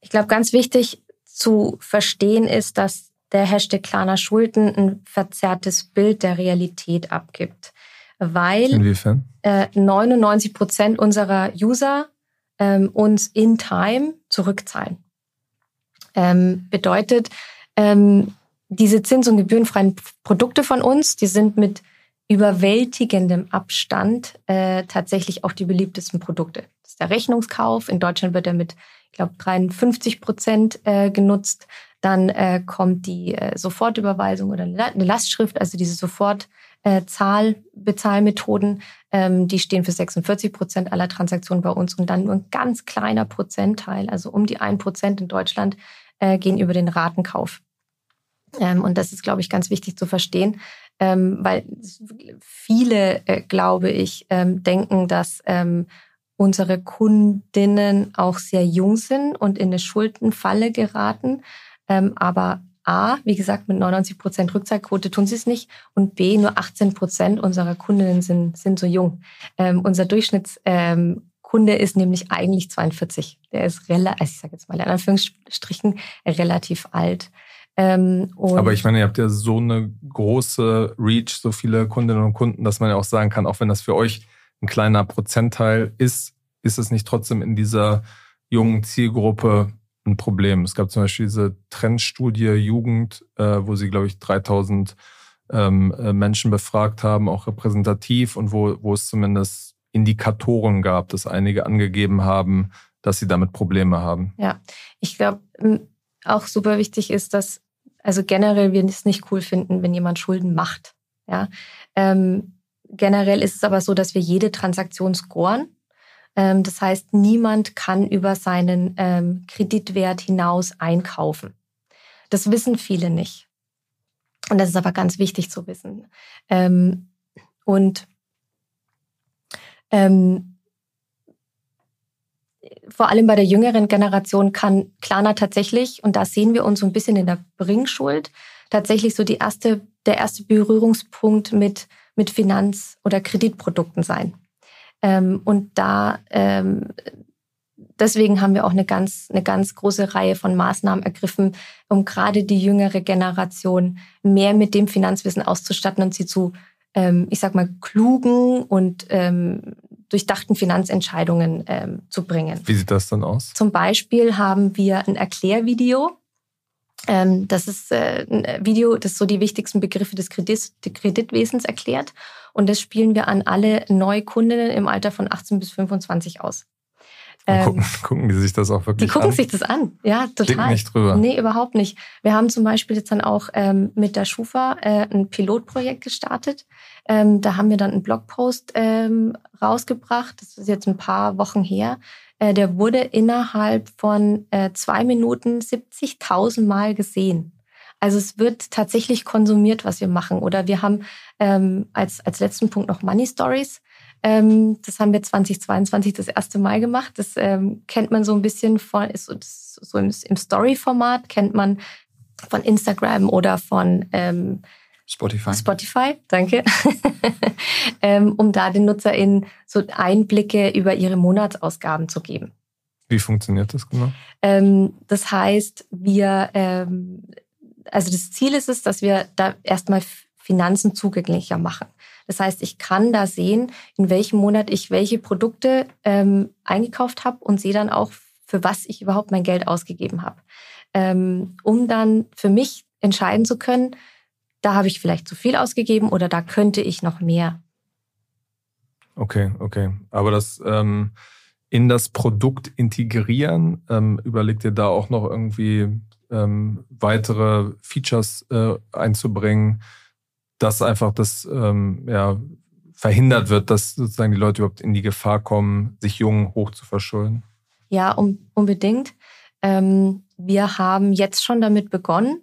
ich glaube, ganz wichtig zu verstehen ist, dass der Hashtag Klarna Schulden ein verzerrtes Bild der Realität abgibt. Weil Inwiefern? Äh, 99 Prozent unserer User ähm, uns in Time zurückzahlen. Ähm, bedeutet, ähm, diese Zins- und gebührenfreien Produkte von uns, die sind mit überwältigendem Abstand äh, tatsächlich auch die beliebtesten Produkte. Das ist der Rechnungskauf. In Deutschland wird er mit, ich glaube, 53 Prozent äh, genutzt. Dann äh, kommt die äh, Sofortüberweisung oder eine Lastschrift, also diese Sofortzahlbezahlmethoden. Äh, ähm, die stehen für 46 Prozent aller Transaktionen bei uns und dann nur ein ganz kleiner Prozentteil, also um die ein Prozent in Deutschland, äh, gehen über den Ratenkauf. Ähm, und das ist, glaube ich, ganz wichtig zu verstehen, ähm, weil viele, äh, glaube ich, ähm, denken, dass ähm, unsere Kundinnen auch sehr jung sind und in eine Schuldenfalle geraten. Ähm, aber A, wie gesagt, mit 99 Prozent Rückzahlquote tun sie es nicht. Und B, nur 18 Prozent unserer Kundinnen sind, sind so jung. Ähm, unser Durchschnittskunde Kunde ist nämlich eigentlich 42. Der ist relativ, also ich sage jetzt mal in Anführungsstrichen, relativ alt. Ähm, Aber ich meine, ihr habt ja so eine große Reach, so viele Kundinnen und Kunden, dass man ja auch sagen kann, auch wenn das für euch ein kleiner Prozentteil ist, ist es nicht trotzdem in dieser jungen Zielgruppe ein Problem. Es gab zum Beispiel diese Trendstudie Jugend, äh, wo sie, glaube ich, 3000 ähm, äh, Menschen befragt haben, auch repräsentativ und wo, wo es zumindest Indikatoren gab, dass einige angegeben haben, dass sie damit Probleme haben. Ja, ich glaube, auch super wichtig ist, dass also generell wir es nicht cool finden, wenn jemand Schulden macht. Ja, ähm, generell ist es aber so, dass wir jede Transaktion scoren. Ähm, das heißt, niemand kann über seinen ähm, Kreditwert hinaus einkaufen. Das wissen viele nicht. Und das ist aber ganz wichtig zu wissen. Ähm, und ähm, vor allem bei der jüngeren Generation kann Klarna tatsächlich, und da sehen wir uns so ein bisschen in der Bringschuld, tatsächlich so die erste, der erste Berührungspunkt mit, mit Finanz- oder Kreditprodukten sein. Ähm, und da, ähm, deswegen haben wir auch eine ganz, eine ganz große Reihe von Maßnahmen ergriffen, um gerade die jüngere Generation mehr mit dem Finanzwissen auszustatten und sie zu, ähm, ich sag mal, klugen und ähm, durchdachten Finanzentscheidungen ähm, zu bringen. Wie sieht das dann aus? Zum Beispiel haben wir ein Erklärvideo. Ähm, das ist äh, ein Video, das so die wichtigsten Begriffe des Kredit, Kreditwesens erklärt. Und das spielen wir an alle Neukundinnen im Alter von 18 bis 25 aus. Ähm, gucken, [LAUGHS] gucken die sich das auch wirklich an? Die gucken an? sich das an, ja, total. Klick nicht drüber. Nee, überhaupt nicht. Wir haben zum Beispiel jetzt dann auch ähm, mit der Schufa äh, ein Pilotprojekt gestartet. Ähm, da haben wir dann einen Blogpost ähm, rausgebracht. Das ist jetzt ein paar Wochen her. Äh, der wurde innerhalb von äh, zwei Minuten 70.000 Mal gesehen. Also es wird tatsächlich konsumiert, was wir machen. Oder wir haben ähm, als, als letzten Punkt noch Money Stories. Ähm, das haben wir 2022 das erste Mal gemacht. Das ähm, kennt man so ein bisschen von, ist so, so im, im Story-Format, kennt man von Instagram oder von ähm, Spotify. Spotify, danke. [LAUGHS] ähm, um da den NutzerInnen so Einblicke über ihre Monatsausgaben zu geben. Wie funktioniert das genau? Ähm, das heißt, wir, ähm, also das Ziel ist es, dass wir da erstmal Finanzen zugänglicher machen. Das heißt, ich kann da sehen, in welchem Monat ich welche Produkte ähm, eingekauft habe und sehe dann auch, für was ich überhaupt mein Geld ausgegeben habe. Ähm, um dann für mich entscheiden zu können, da habe ich vielleicht zu viel ausgegeben oder da könnte ich noch mehr. Okay, okay. Aber das ähm, in das Produkt integrieren, ähm, überlegt ihr da auch noch irgendwie ähm, weitere Features äh, einzubringen? Dass einfach das ähm, ja, verhindert wird, dass sozusagen die Leute überhaupt in die Gefahr kommen, sich jung hoch zu verschulden? Ja, um, unbedingt. Ähm, wir haben jetzt schon damit begonnen.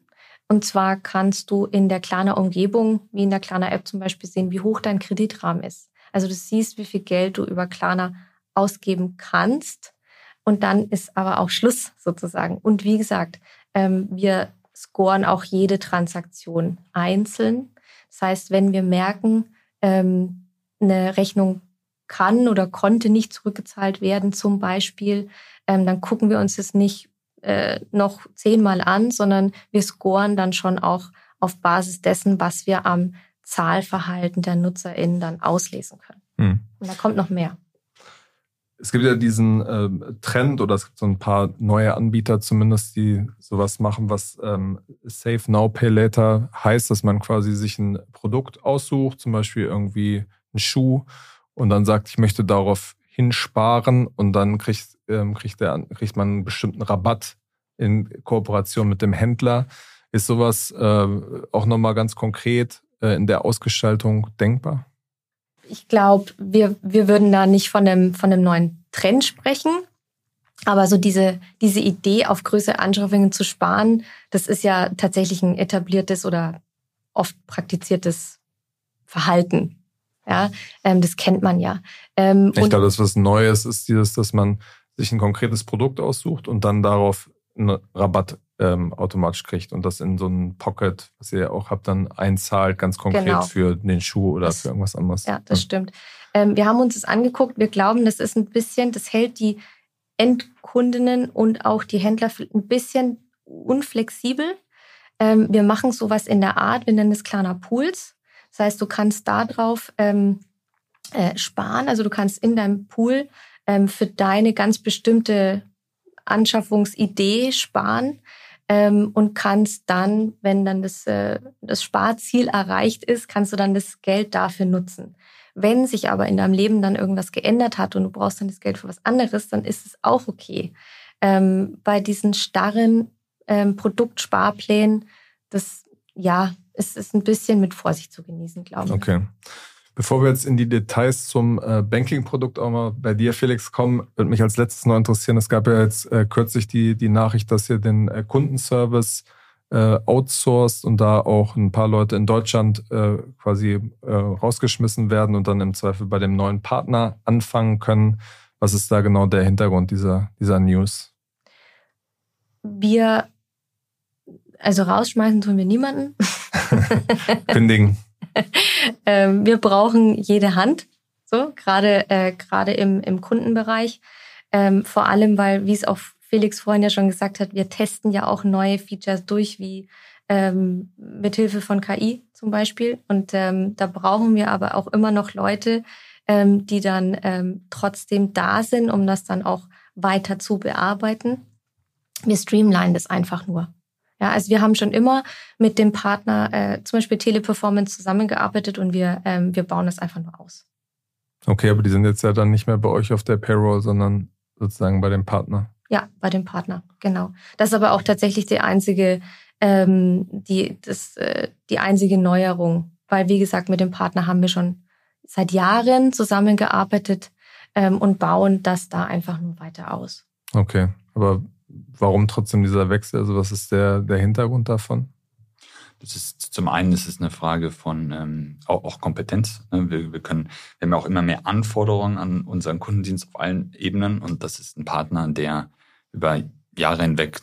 Und zwar kannst du in der kleinen Umgebung, wie in der kleinen App zum Beispiel, sehen, wie hoch dein Kreditrahmen ist. Also du siehst, wie viel Geld du über Klarna ausgeben kannst. Und dann ist aber auch Schluss sozusagen. Und wie gesagt, ähm, wir scoren auch jede Transaktion einzeln. Das heißt, wenn wir merken, ähm, eine Rechnung kann oder konnte nicht zurückgezahlt werden, zum Beispiel, ähm, dann gucken wir uns das nicht äh, noch zehnmal an, sondern wir scoren dann schon auch auf Basis dessen, was wir am Zahlverhalten der NutzerInnen dann auslesen können. Hm. Und da kommt noch mehr. Es gibt ja diesen äh, Trend oder es gibt so ein paar neue Anbieter zumindest, die sowas machen, was ähm, Save Now Pay Later heißt, dass man quasi sich ein Produkt aussucht, zum Beispiel irgendwie einen Schuh und dann sagt, ich möchte darauf hinsparen und dann kriegt, ähm, kriegt, der, kriegt man einen bestimmten Rabatt in Kooperation mit dem Händler. Ist sowas äh, auch nochmal ganz konkret äh, in der Ausgestaltung denkbar? Ich glaube, wir, wir würden da nicht von einem, von einem neuen Trend sprechen. Aber so diese, diese Idee, auf größere Anschaffungen zu sparen, das ist ja tatsächlich ein etabliertes oder oft praktiziertes Verhalten. Ja, ähm, das kennt man ja. Ähm, ich glaube, das was Neues ist dieses, dass man sich ein konkretes Produkt aussucht und dann darauf einen Rabatt ähm, automatisch kriegt und das in so ein Pocket, was ihr ja auch habt, dann einzahlt, ganz konkret genau. für den Schuh oder das, für irgendwas anderes. Ja, das ja. stimmt. Ähm, wir haben uns das angeguckt. Wir glauben, das ist ein bisschen, das hält die Endkundinnen und auch die Händler ein bisschen unflexibel. Ähm, wir machen sowas in der Art, wir nennen es kleiner Pools. Das heißt, du kannst da drauf ähm, äh, sparen. Also du kannst in deinem Pool ähm, für deine ganz bestimmte Anschaffungsidee sparen ähm, und kannst dann, wenn dann das, äh, das Sparziel erreicht ist, kannst du dann das Geld dafür nutzen. Wenn sich aber in deinem Leben dann irgendwas geändert hat und du brauchst dann das Geld für was anderes, dann ist es auch okay. Ähm, bei diesen starren ähm, Produktsparplänen, das ja, es ist ein bisschen mit Vorsicht zu genießen, glaube ich. Okay. Bevor wir jetzt in die Details zum äh, Banking-Produkt auch mal bei dir, Felix, kommen, würde mich als letztes noch interessieren. Es gab ja jetzt äh, kürzlich die, die Nachricht, dass ihr den äh, Kundenservice outsourced und da auch ein paar Leute in Deutschland quasi rausgeschmissen werden und dann im Zweifel bei dem neuen Partner anfangen können. Was ist da genau der Hintergrund dieser, dieser News? Wir, also rausschmeißen tun wir niemanden. [LAUGHS] [LAUGHS] Kündigen. [LAUGHS] ähm, wir brauchen jede Hand, so gerade äh, gerade im, im Kundenbereich. Ähm, vor allem, weil, wie es auch Felix vorhin ja schon gesagt hat, wir testen ja auch neue Features durch, wie ähm, mithilfe von KI zum Beispiel. Und ähm, da brauchen wir aber auch immer noch Leute, ähm, die dann ähm, trotzdem da sind, um das dann auch weiter zu bearbeiten. Wir streamline das einfach nur. Ja, also wir haben schon immer mit dem Partner, äh, zum Beispiel Teleperformance, zusammengearbeitet und wir, ähm, wir bauen das einfach nur aus. Okay, aber die sind jetzt ja dann nicht mehr bei euch auf der Payroll, sondern sozusagen bei dem Partner. Ja, bei dem Partner, genau. Das ist aber auch tatsächlich die einzige, ähm, die, das, äh, die einzige Neuerung. Weil, wie gesagt, mit dem Partner haben wir schon seit Jahren zusammengearbeitet ähm, und bauen das da einfach nur weiter aus. Okay, aber warum trotzdem dieser Wechsel? Also was ist der, der Hintergrund davon? Das ist zum einen ist es eine Frage von ähm, auch, auch Kompetenz. Ne? Wir, wir können, wir haben ja auch immer mehr Anforderungen an unseren Kundendienst auf allen Ebenen und das ist ein Partner, der über Jahre hinweg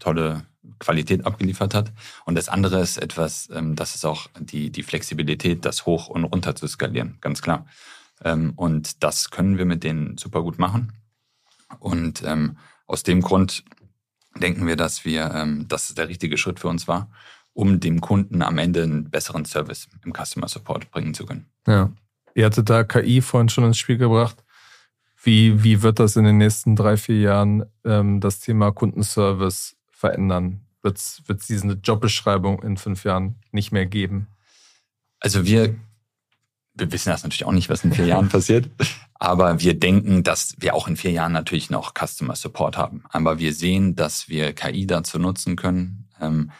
tolle Qualität abgeliefert hat. Und das andere ist etwas, ähm, das ist auch die, die Flexibilität, das hoch und runter zu skalieren, ganz klar. Ähm, und das können wir mit denen super gut machen. Und ähm, aus dem Grund denken wir, dass wir, ähm, dass es der richtige Schritt für uns war, um dem Kunden am Ende einen besseren Service im Customer Support bringen zu können. Ja. Ihr hattet da KI vorhin schon ins Spiel gebracht. Wie, wie wird das in den nächsten drei, vier Jahren ähm, das Thema Kundenservice verändern? Wird es diese Jobbeschreibung in fünf Jahren nicht mehr geben? Also wir, wir wissen das natürlich auch nicht, was in vier Jahren [LAUGHS] passiert. Aber wir denken, dass wir auch in vier Jahren natürlich noch Customer Support haben. Aber wir sehen, dass wir KI dazu nutzen können, ähm,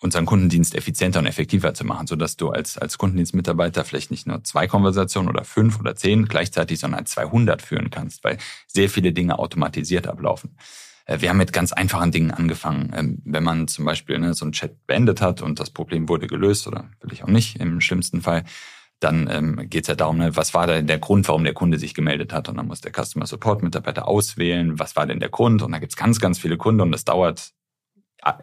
unseren Kundendienst effizienter und effektiver zu machen, sodass du als, als Kundendienstmitarbeiter vielleicht nicht nur zwei Konversationen oder fünf oder zehn gleichzeitig, sondern 200 führen kannst, weil sehr viele Dinge automatisiert ablaufen. Äh, wir haben mit ganz einfachen Dingen angefangen. Ähm, wenn man zum Beispiel ne, so einen Chat beendet hat und das Problem wurde gelöst oder will auch nicht im schlimmsten Fall, dann ähm, geht es ja darum, ne, was war denn der Grund, warum der Kunde sich gemeldet hat. Und dann muss der Customer Support Mitarbeiter auswählen, was war denn der Grund. Und da gibt's ganz, ganz viele Kunden und das dauert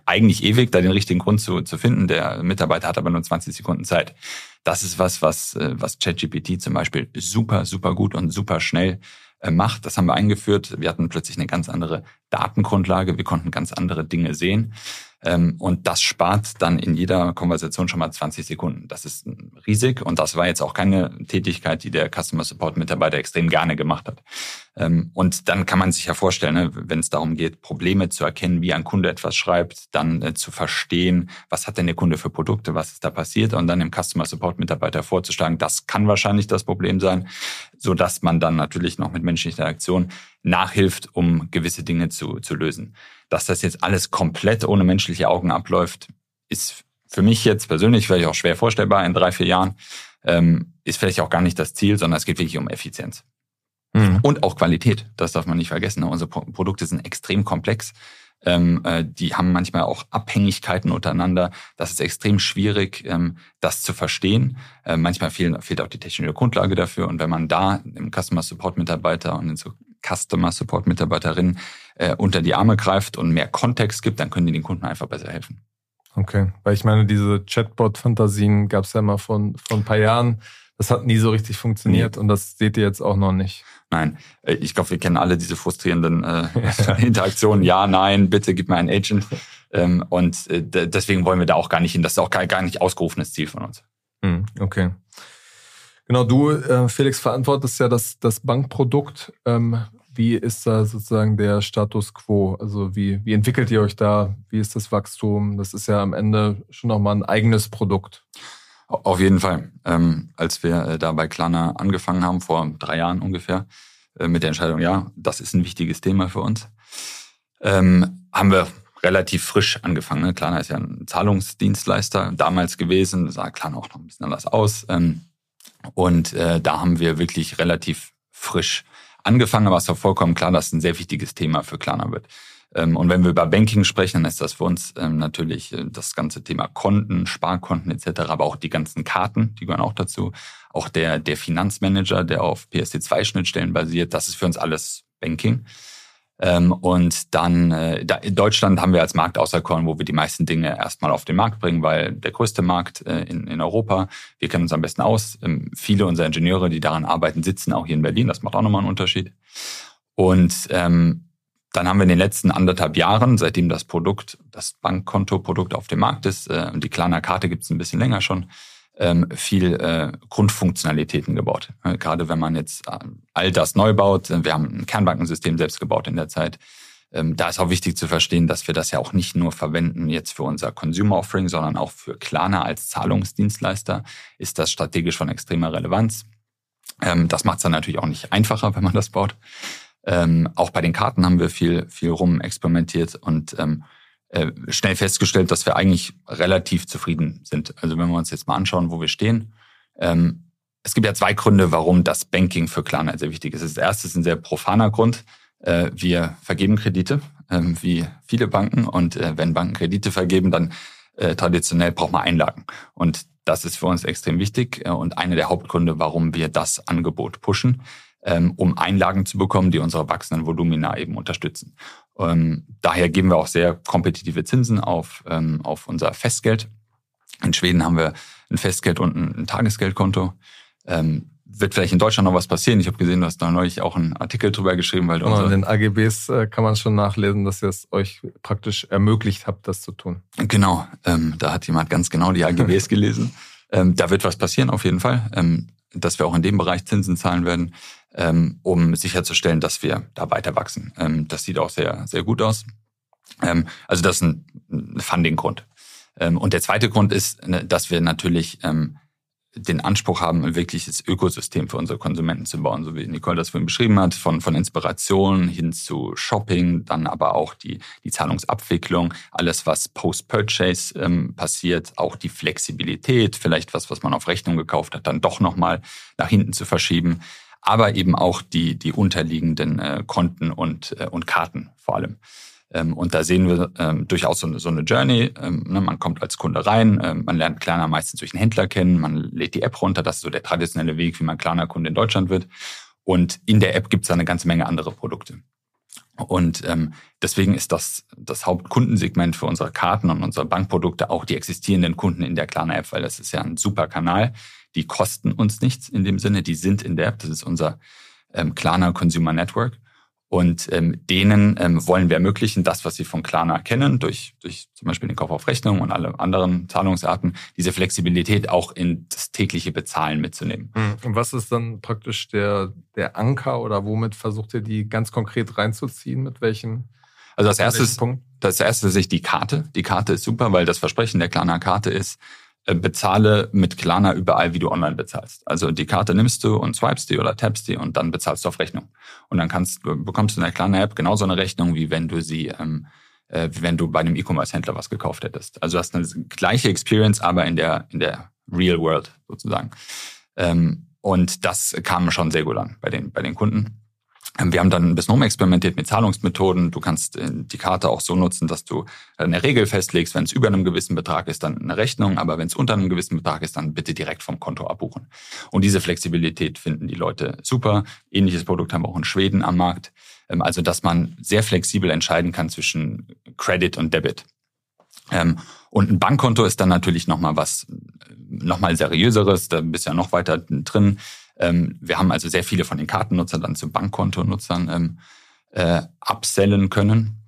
eigentlich ewig, da den richtigen Grund zu, zu finden. Der Mitarbeiter hat aber nur 20 Sekunden Zeit. Das ist was, was, äh, was ChatGPT zum Beispiel super, super gut und super schnell äh, macht. Das haben wir eingeführt. Wir hatten plötzlich eine ganz andere Datengrundlage. Wir konnten ganz andere Dinge sehen. Ähm, und das spart dann in jeder Konversation schon mal 20 Sekunden. Das ist riesig und das war jetzt auch keine Tätigkeit, die der Customer Support Mitarbeiter extrem gerne gemacht hat. Ähm, und dann kann man sich ja vorstellen, ne, wenn es darum geht, Probleme zu erkennen, wie ein Kunde etwas schreibt, dann äh, zu verstehen, was hat denn der Kunde für Produkte, was ist da passiert und dann dem Customer Support Mitarbeiter vorzuschlagen, das kann wahrscheinlich das Problem sein, so dass man dann natürlich noch mit menschlicher Interaktion nachhilft, um gewisse Dinge zu, zu lösen. Dass das jetzt alles komplett ohne menschliche Augen abläuft, ist für mich jetzt persönlich vielleicht auch schwer vorstellbar in drei, vier Jahren. Ähm, ist vielleicht auch gar nicht das Ziel, sondern es geht wirklich um Effizienz. Mhm. Und auch Qualität, das darf man nicht vergessen. Unsere Produkte sind extrem komplex. Ähm, äh, die haben manchmal auch Abhängigkeiten untereinander. Das ist extrem schwierig, ähm, das zu verstehen. Äh, manchmal fehlt, fehlt auch die technische Grundlage dafür. Und wenn man da im Customer Support Mitarbeiter und in so Customer Support Mitarbeiterinnen äh, unter die Arme greift und mehr Kontext gibt, dann können die den Kunden einfach besser helfen. Okay, weil ich meine, diese Chatbot-Fantasien gab es ja mal von, von ein paar Jahren. das hat nie so richtig funktioniert nee. und das seht ihr jetzt auch noch nicht. Nein, äh, ich glaube, wir kennen alle diese frustrierenden äh, [LAUGHS] Interaktionen. Ja, nein, bitte gib mir einen Agent. Ähm, und äh, deswegen wollen wir da auch gar nicht hin. Das ist auch gar, gar nicht ausgerufenes Ziel von uns. Hm, okay. Genau, du, äh, Felix, verantwortest ja das, das Bankprodukt. Ähm, wie ist da sozusagen der Status quo? Also wie, wie entwickelt ihr euch da? Wie ist das Wachstum? Das ist ja am Ende schon nochmal ein eigenes Produkt. Auf jeden Fall. Ähm, als wir äh, da bei Klarna angefangen haben, vor drei Jahren ungefähr, äh, mit der Entscheidung, ja, das ist ein wichtiges Thema für uns, ähm, haben wir relativ frisch angefangen. Ne? Klarna ist ja ein Zahlungsdienstleister damals gewesen, sah Klarna auch noch ein bisschen anders aus. Ähm, und äh, da haben wir wirklich relativ frisch angefangen, aber es war vollkommen klar, dass es ein sehr wichtiges Thema für Klarna wird. Ähm, und wenn wir über Banking sprechen, dann ist das für uns ähm, natürlich äh, das ganze Thema Konten, Sparkonten etc., aber auch die ganzen Karten, die gehören auch dazu. Auch der, der Finanzmanager, der auf PSD2-Schnittstellen basiert, das ist für uns alles Banking. Ähm, und dann äh, in Deutschland haben wir als Markt auserkoren, wo wir die meisten Dinge erstmal auf den Markt bringen, weil der größte Markt äh, in, in Europa, wir kennen uns am besten aus. Viele unserer Ingenieure, die daran arbeiten, sitzen auch hier in Berlin. Das macht auch nochmal einen Unterschied. Und ähm, dann haben wir in den letzten anderthalb Jahren, seitdem das Produkt, das Bankkonto-Produkt auf dem Markt ist, äh, die Klarna Karte gibt es ein bisschen länger schon, ähm, viel äh, Grundfunktionalitäten gebaut. Äh, gerade wenn man jetzt äh, all das neu baut, äh, wir haben ein Kernbankensystem selbst gebaut in der Zeit. Ähm, da ist auch wichtig zu verstehen, dass wir das ja auch nicht nur verwenden jetzt für unser Consumer Offering, sondern auch für Klarna als Zahlungsdienstleister ist das strategisch von extremer Relevanz. Ähm, das macht es dann natürlich auch nicht einfacher, wenn man das baut. Ähm, auch bei den Karten haben wir viel, viel rum experimentiert und ähm, äh, schnell festgestellt, dass wir eigentlich relativ zufrieden sind. Also wenn wir uns jetzt mal anschauen, wo wir stehen. Ähm, es gibt ja zwei Gründe, warum das Banking für Klarna sehr wichtig ist. Das erste ist ein sehr profaner Grund. Äh, wir vergeben Kredite, äh, wie viele Banken. Und äh, wenn Banken Kredite vergeben, dann äh, traditionell braucht man Einlagen. Und das ist für uns extrem wichtig äh, und einer der Hauptgründe, warum wir das Angebot pushen ähm, um Einlagen zu bekommen, die unsere wachsenden Volumina eben unterstützen. Ähm, daher geben wir auch sehr kompetitive Zinsen auf, ähm, auf unser Festgeld. In Schweden haben wir ein Festgeld und ein Tagesgeldkonto. Ähm, wird vielleicht in Deutschland noch was passieren. Ich habe gesehen, du hast da neulich auch einen Artikel drüber geschrieben, weil du genau, in den AGBs äh, kann man schon nachlesen, dass ihr es euch praktisch ermöglicht habt, das zu tun. Genau, ähm, da hat jemand ganz genau die AGBs [LAUGHS] gelesen. Ähm, da wird was passieren auf jeden Fall, ähm, dass wir auch in dem Bereich Zinsen zahlen werden ähm, um sicherzustellen, dass wir da weiter wachsen. Ähm, das sieht auch sehr, sehr gut aus. Ähm, also das ist ein, ein Funding-Grund. Ähm, und der zweite Grund ist, ne, dass wir natürlich ähm, den Anspruch haben, ein wirkliches Ökosystem für unsere Konsumenten zu bauen, so wie Nicole das vorhin beschrieben hat, von, von Inspiration hin zu Shopping, dann aber auch die, die Zahlungsabwicklung, alles, was post-purchase ähm, passiert, auch die Flexibilität, vielleicht was, was man auf Rechnung gekauft hat, dann doch nochmal nach hinten zu verschieben aber eben auch die, die unterliegenden äh, Konten und, äh, und Karten vor allem. Ähm, und da sehen wir ähm, durchaus so eine, so eine Journey. Ähm, ne, man kommt als Kunde rein, ähm, man lernt Klarna meistens durch einen Händler kennen, man lädt die App runter, das ist so der traditionelle Weg, wie man Klarna-Kunde in Deutschland wird. Und in der App gibt es eine ganze Menge andere Produkte. Und ähm, deswegen ist das das Hauptkundensegment für unsere Karten und unsere Bankprodukte auch die existierenden Kunden in der Klarna-App, weil das ist ja ein super Kanal, die kosten uns nichts in dem Sinne, die sind in der App, das ist unser ähm, Klarna Consumer Network. Und ähm, denen ähm, wollen wir ermöglichen, das, was sie von Klarna kennen, durch, durch zum Beispiel den Kauf auf Rechnung und alle anderen Zahlungsarten, diese Flexibilität auch in das tägliche Bezahlen mitzunehmen. Hm. Und was ist dann praktisch der, der Anker oder womit versucht ihr die ganz konkret reinzuziehen? Mit welchen? Also das erste ist, das erste ist die Karte. Die Karte ist super, weil das Versprechen der Klarna Karte ist, bezahle mit Klarna überall, wie du online bezahlst. Also die Karte nimmst du und swipest die oder tappst die und dann bezahlst du auf Rechnung. Und dann kannst, bekommst du in der Klarna-App genauso eine Rechnung, wie wenn du sie, ähm, äh, wenn du bei einem E-Commerce-Händler was gekauft hättest. Also du hast eine gleiche Experience, aber in der, in der Real World sozusagen. Ähm, und das kam schon sehr gut an bei den, bei den Kunden. Wir haben dann ein bisschen rumexperimentiert mit Zahlungsmethoden. Du kannst äh, die Karte auch so nutzen, dass du eine Regel festlegst, wenn es über einem gewissen Betrag ist, dann eine Rechnung, aber wenn es unter einem gewissen Betrag ist, dann bitte direkt vom Konto abbuchen. Und diese Flexibilität finden die Leute super. Ähnliches Produkt haben wir auch in Schweden am Markt. Ähm, also, dass man sehr flexibel entscheiden kann zwischen Credit und Debit. Ähm, und ein Bankkonto ist dann natürlich nochmal was, nochmal seriöseres, da bist du ja noch weiter drin. Ähm, wir haben also sehr viele von den Kartennutzern dann zu Bankkontonutzern ähm, äh, upsellen können.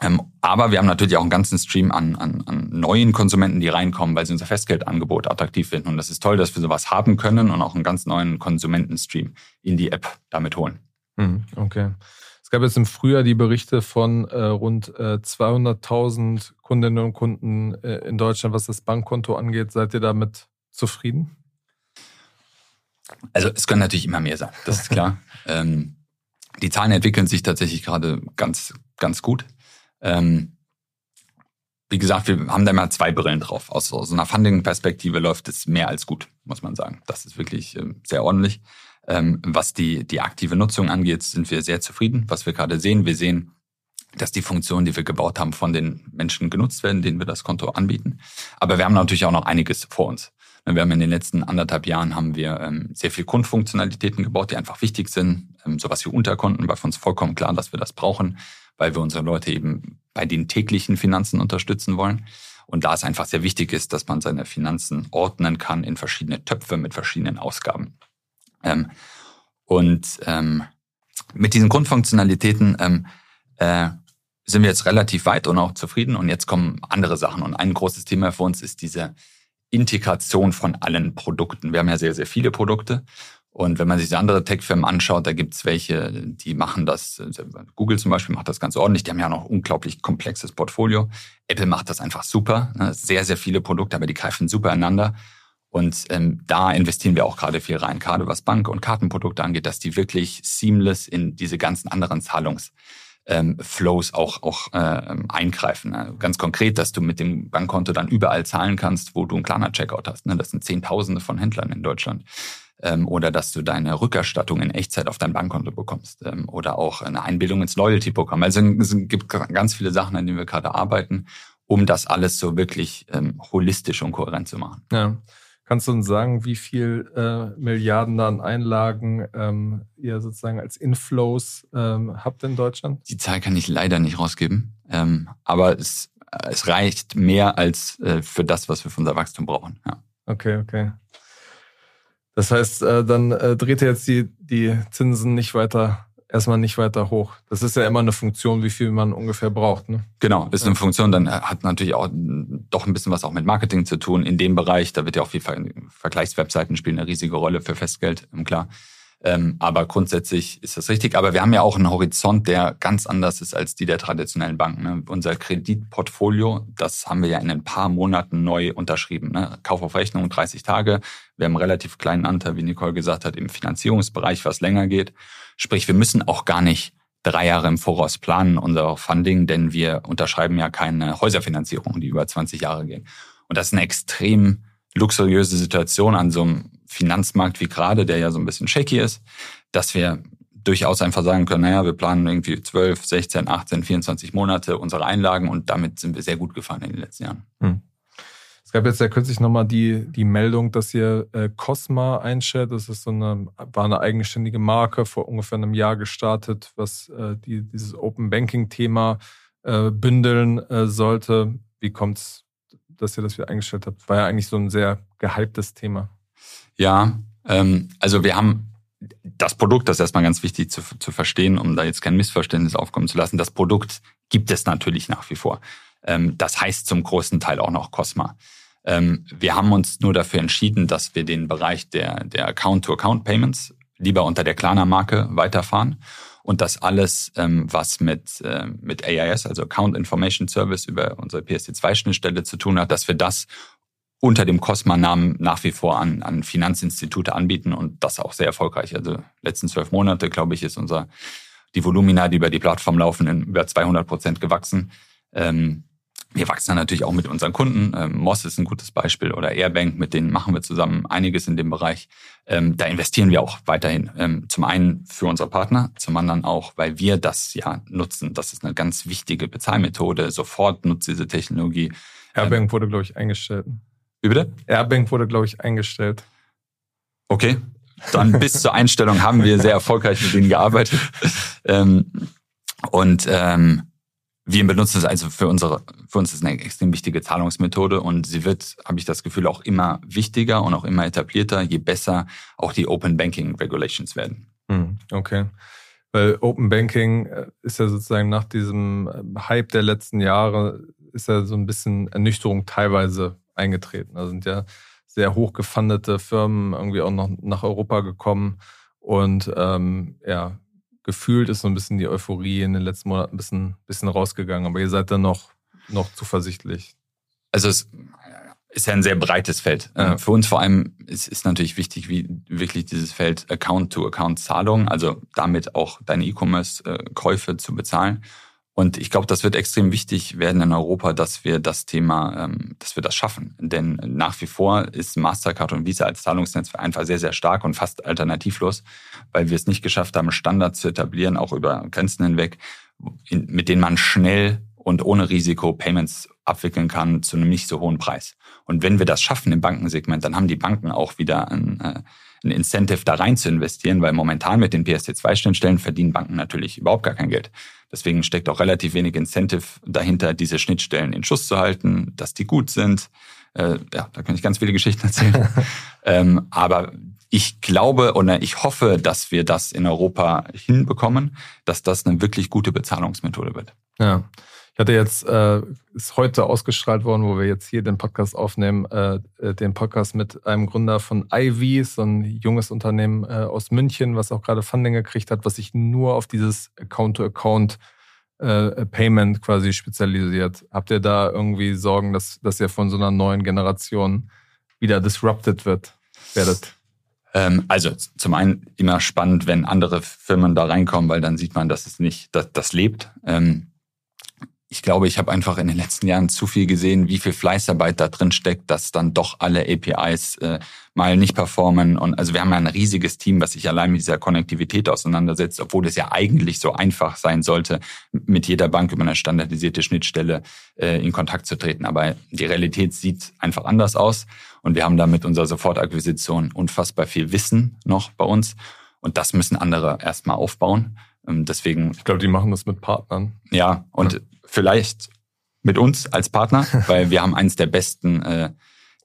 Ähm, aber wir haben natürlich auch einen ganzen Stream an, an, an neuen Konsumenten, die reinkommen, weil sie unser Festgeldangebot attraktiv finden. Und das ist toll, dass wir sowas haben können und auch einen ganz neuen Konsumentenstream in die App damit holen. Hm, okay. Es gab jetzt im Frühjahr die Berichte von äh, rund äh, 200.000 Kundinnen und Kunden äh, in Deutschland, was das Bankkonto angeht. Seid ihr damit zufrieden? Also es können natürlich immer mehr sein, das ist klar. [LAUGHS] ähm, die Zahlen entwickeln sich tatsächlich gerade ganz, ganz gut. Ähm, wie gesagt, wir haben da immer zwei Brillen drauf. Aus, aus einer Funding-Perspektive läuft es mehr als gut, muss man sagen. Das ist wirklich äh, sehr ordentlich. Ähm, was die, die aktive Nutzung angeht, sind wir sehr zufrieden. Was wir gerade sehen, wir sehen, dass die Funktionen, die wir gebaut haben, von den Menschen genutzt werden, denen wir das Konto anbieten. Aber wir haben natürlich auch noch einiges vor uns. Wir haben in den letzten anderthalb Jahren haben wir ähm, sehr viel Grundfunktionalitäten gebaut, die einfach wichtig sind. Ähm, sowas wie Unterkonten war für uns vollkommen klar, dass wir das brauchen weil wir unsere Leute eben bei den täglichen Finanzen unterstützen wollen. Und da es einfach sehr wichtig ist, dass man seine Finanzen ordnen kann in verschiedene Töpfe mit verschiedenen Ausgaben. Ähm, und ähm, mit diesen Grundfunktionalitäten ähm, äh, sind wir jetzt relativ weit und auch zufrieden. Und jetzt kommen andere Sachen. Und ein großes Thema für uns ist diese Integration von allen Produkten. Wir haben ja sehr, sehr viele Produkte. Und wenn man sich andere Tech-Firmen anschaut, da gibt's welche, die machen das, Google zum Beispiel macht das ganz ordentlich, die haben ja noch unglaublich komplexes Portfolio. Apple macht das einfach super, ne? sehr, sehr viele Produkte, aber die greifen super einander. Und ähm, da investieren wir auch gerade viel rein, gerade was Bank- und Kartenprodukte angeht, dass die wirklich seamless in diese ganzen anderen Zahlungs- ähm, Flows auch, auch äh, eingreifen. Ne? Ganz konkret, dass du mit dem Bankkonto dann überall zahlen kannst, wo du einen kleiner Checkout hast. Ne? Das sind Zehntausende von Händlern in Deutschland ähm, oder dass du deine Rückerstattung in Echtzeit auf dein Bankkonto bekommst ähm, oder auch eine Einbildung ins Loyalty-Programm. Also es gibt ganz viele Sachen, an denen wir gerade arbeiten, um das alles so wirklich ähm, holistisch und kohärent zu machen. Ja. Kannst du uns sagen, wie viel äh, Milliarden an Einlagen ähm, ihr sozusagen als Inflows ähm, habt in Deutschland? Die Zahl kann ich leider nicht rausgeben, ähm, aber es, es reicht mehr als äh, für das, was wir für unser Wachstum brauchen. Ja. Okay, okay. Das heißt, äh, dann äh, dreht er jetzt die, die Zinsen nicht weiter, erstmal nicht weiter hoch. Das ist ja immer eine Funktion, wie viel man ungefähr braucht. Ne? Genau, ist eine Funktion, dann äh, hat natürlich auch doch ein bisschen was auch mit Marketing zu tun. In dem Bereich, da wird ja auch viel Vergleichswebseiten spielen eine riesige Rolle für Festgeld, klar. Ähm, aber grundsätzlich ist das richtig. Aber wir haben ja auch einen Horizont, der ganz anders ist als die der traditionellen Banken. Ne? Unser Kreditportfolio, das haben wir ja in ein paar Monaten neu unterschrieben. Ne? Kauf auf Rechnung 30 Tage. Wir haben einen relativ kleinen Anteil, wie Nicole gesagt hat, im Finanzierungsbereich, was länger geht. Sprich, wir müssen auch gar nicht drei Jahre im Voraus planen, unser Funding, denn wir unterschreiben ja keine Häuserfinanzierung, die über 20 Jahre gehen. Und das ist eine extrem luxuriöse Situation an so einem Finanzmarkt wie gerade, der ja so ein bisschen shaky ist, dass wir durchaus einfach sagen können, naja, wir planen irgendwie 12, 16, 18, 24 Monate unsere Einlagen und damit sind wir sehr gut gefahren in den letzten Jahren. Hm. Gab jetzt ja kürzlich nochmal die, die Meldung, dass ihr äh, Cosma einstellt. Das ist so eine, war eine eigenständige Marke, vor ungefähr einem Jahr gestartet, was äh, die, dieses Open Banking-Thema äh, bündeln äh, sollte. Wie kommt es, dass ihr das wieder eingestellt habt? War ja eigentlich so ein sehr gehyptes Thema. Ja, ähm, also wir haben das Produkt, das ist erstmal ganz wichtig zu, zu verstehen, um da jetzt kein Missverständnis aufkommen zu lassen. Das Produkt gibt es natürlich nach wie vor. Ähm, das heißt zum großen Teil auch noch Cosma. Ähm, wir haben uns nur dafür entschieden, dass wir den Bereich der, der Account-to-Account-Payments lieber unter der Klarna-Marke weiterfahren und das alles, ähm, was mit, äh, mit AIS, also Account Information Service über unsere PSD2-Schnittstelle zu tun hat, dass wir das unter dem Cosma-Namen nach wie vor an, an Finanzinstitute anbieten und das auch sehr erfolgreich. Also letzten zwölf Monate, glaube ich, ist unser die Volumina, die über die Plattform laufen, in über 200 Prozent gewachsen. Ähm, wir wachsen dann natürlich auch mit unseren Kunden. Ähm, Moss ist ein gutes Beispiel oder Airbank, mit denen machen wir zusammen einiges in dem Bereich. Ähm, da investieren wir auch weiterhin. Ähm, zum einen für unsere Partner, zum anderen auch, weil wir das ja nutzen. Das ist eine ganz wichtige Bezahlmethode. Sofort nutzt diese Technologie. Airbank wurde, glaube ich, eingestellt. Wie bitte? Airbank wurde, glaube ich, eingestellt. Okay. Dann bis zur Einstellung haben wir sehr erfolgreich mit denen gearbeitet. [LAUGHS] Ähm, und ähm, wir benutzen es also für unsere, für uns ist eine extrem wichtige Zahlungsmethode und sie wird, habe ich das Gefühl, auch immer wichtiger und auch immer etablierter, je besser auch die Open Banking Regulations werden. Hm, okay. Weil Open Banking äh, ist ja sozusagen nach diesem äh, Hype der letzten Jahre, ist ja so ein bisschen Ernüchterung teilweise eingetreten. Da sind ja sehr hochgefundete Firmen irgendwie auch noch nach Europa gekommen und ähm, ja, gefühlt ist so ein bisschen die Euphorie in den letzten Monaten ein bisschen, bisschen rausgegangen. Aber ihr seid dann noch, noch zuversichtlich. Also es ist ja ein sehr breites Feld. Ja. Äh, für uns vor allem ist, ist natürlich wichtig, wie wirklich dieses Feld Account-to-Account-Zahlung, also damit auch deine E-Commerce-Käufe zu bezahlen. Und ich glaube, das wird extrem wichtig werden in Europa, dass wir das Thema, ähm, dass wir das schaffen. Denn nach wie vor ist Mastercard und Visa als Zahlungsnetz einfach sehr, sehr stark und fast alternativlos, weil wir es nicht geschafft haben, Standards zu etablieren, auch über Grenzen hinweg, mit denen man schnell und ohne Risiko Payments abwickeln kann zu einem nicht so hohen Preis. Und wenn wir das schaffen im Bankensegment, dann haben die Banken auch wieder ein, äh, ein Incentive da rein zu investieren, weil momentan mit den PSD2-Schnittstellen verdienen Banken natürlich überhaupt gar kein Geld. Deswegen steckt auch relativ wenig Incentive dahinter, diese Schnittstellen in Schuss zu halten, dass die gut sind. Äh, ja, da kann ich ganz viele Geschichten erzählen. [LAUGHS] ähm, aber ich glaube oder ich hoffe, dass wir das in Europa hinbekommen, dass das eine wirklich gute Bezahlungsmethode wird. Ja. Ich hatte jetzt, äh, ist heute ausgestrahlt worden, wo wir jetzt hier den Podcast aufnehmen, äh, äh den Podcast mit einem Gründer von Ivy, so ein junges Unternehmen äh, aus München, was auch gerade Funding gekriegt hat, was sich nur auf dieses Account-to-Account äh, Payment quasi spezialisiert. Habt ihr da irgendwie Sorgen, dass, dass ihr von so einer neuen Generation wieder disrupted wird, werdet? Ähm, also zum einen immer spannend, wenn andere Firmen da reinkommen, weil dann sieht man, dass es nicht, dass das lebt. Ähm, ich glaube, ich habe einfach in den letzten Jahren zu viel gesehen, wie viel Fleißarbeit da drin steckt, dass dann doch alle APIs äh, mal nicht performen. Und also wir haben ja ein riesiges Team, was sich allein mit dieser Konnektivität auseinandersetzt, obwohl es ja eigentlich so einfach sein sollte, mit jeder Bank über eine standardisierte Schnittstelle äh, in Kontakt zu treten. Aber die Realität sieht einfach anders aus. Und wir haben da mit unserer Sofortakquisition unfassbar viel Wissen noch bei uns. Und das müssen andere erstmal aufbauen. Ähm, deswegen. Ich glaube, die machen das mit Partnern. Ja, und ja vielleicht mit uns als Partner, [LAUGHS] weil wir haben eins der besten, äh,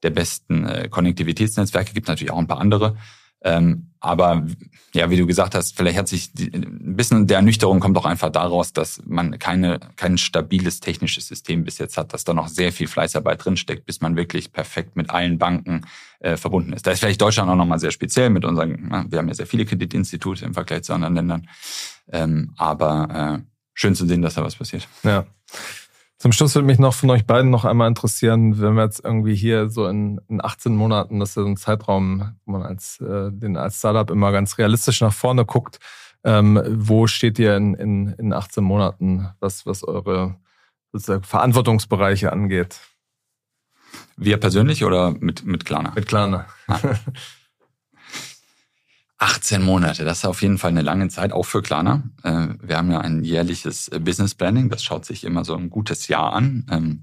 der besten äh, Konnektivitätsnetzwerke, gibt natürlich auch ein paar andere. Ähm, aber ja, wie du gesagt hast, vielleicht hat sich die, ein bisschen der Ernüchterung kommt auch einfach daraus, dass man keine, kein stabiles technisches System bis jetzt hat, dass da noch sehr viel Fleißarbeit drinsteckt, bis man wirklich perfekt mit allen Banken äh, verbunden ist. Da ist vielleicht Deutschland auch nochmal sehr speziell mit unseren, na, wir haben ja sehr viele Kreditinstitute im Vergleich zu anderen Ländern. Ähm, aber äh, schön zu sehen, dass da was passiert. Ja. Zum Schluss würde mich noch von euch beiden noch einmal interessieren, wenn wir jetzt irgendwie hier so in, in 18 Monaten, das ist ja so ein Zeitraum, wo man als, äh, den als Startup immer ganz realistisch nach vorne guckt, ähm, wo steht ihr in, in, in 18 Monaten, was, was eure sozusagen Verantwortungsbereiche angeht? Wir persönlich oder mit, mit Klarna? Mit Klarna. Ah. [LAUGHS] 18 Monate, das ist auf jeden Fall eine lange Zeit, auch für Klarna. Äh, wir haben ja ein jährliches äh, Business Planning, das schaut sich immer so ein gutes Jahr an. Ähm,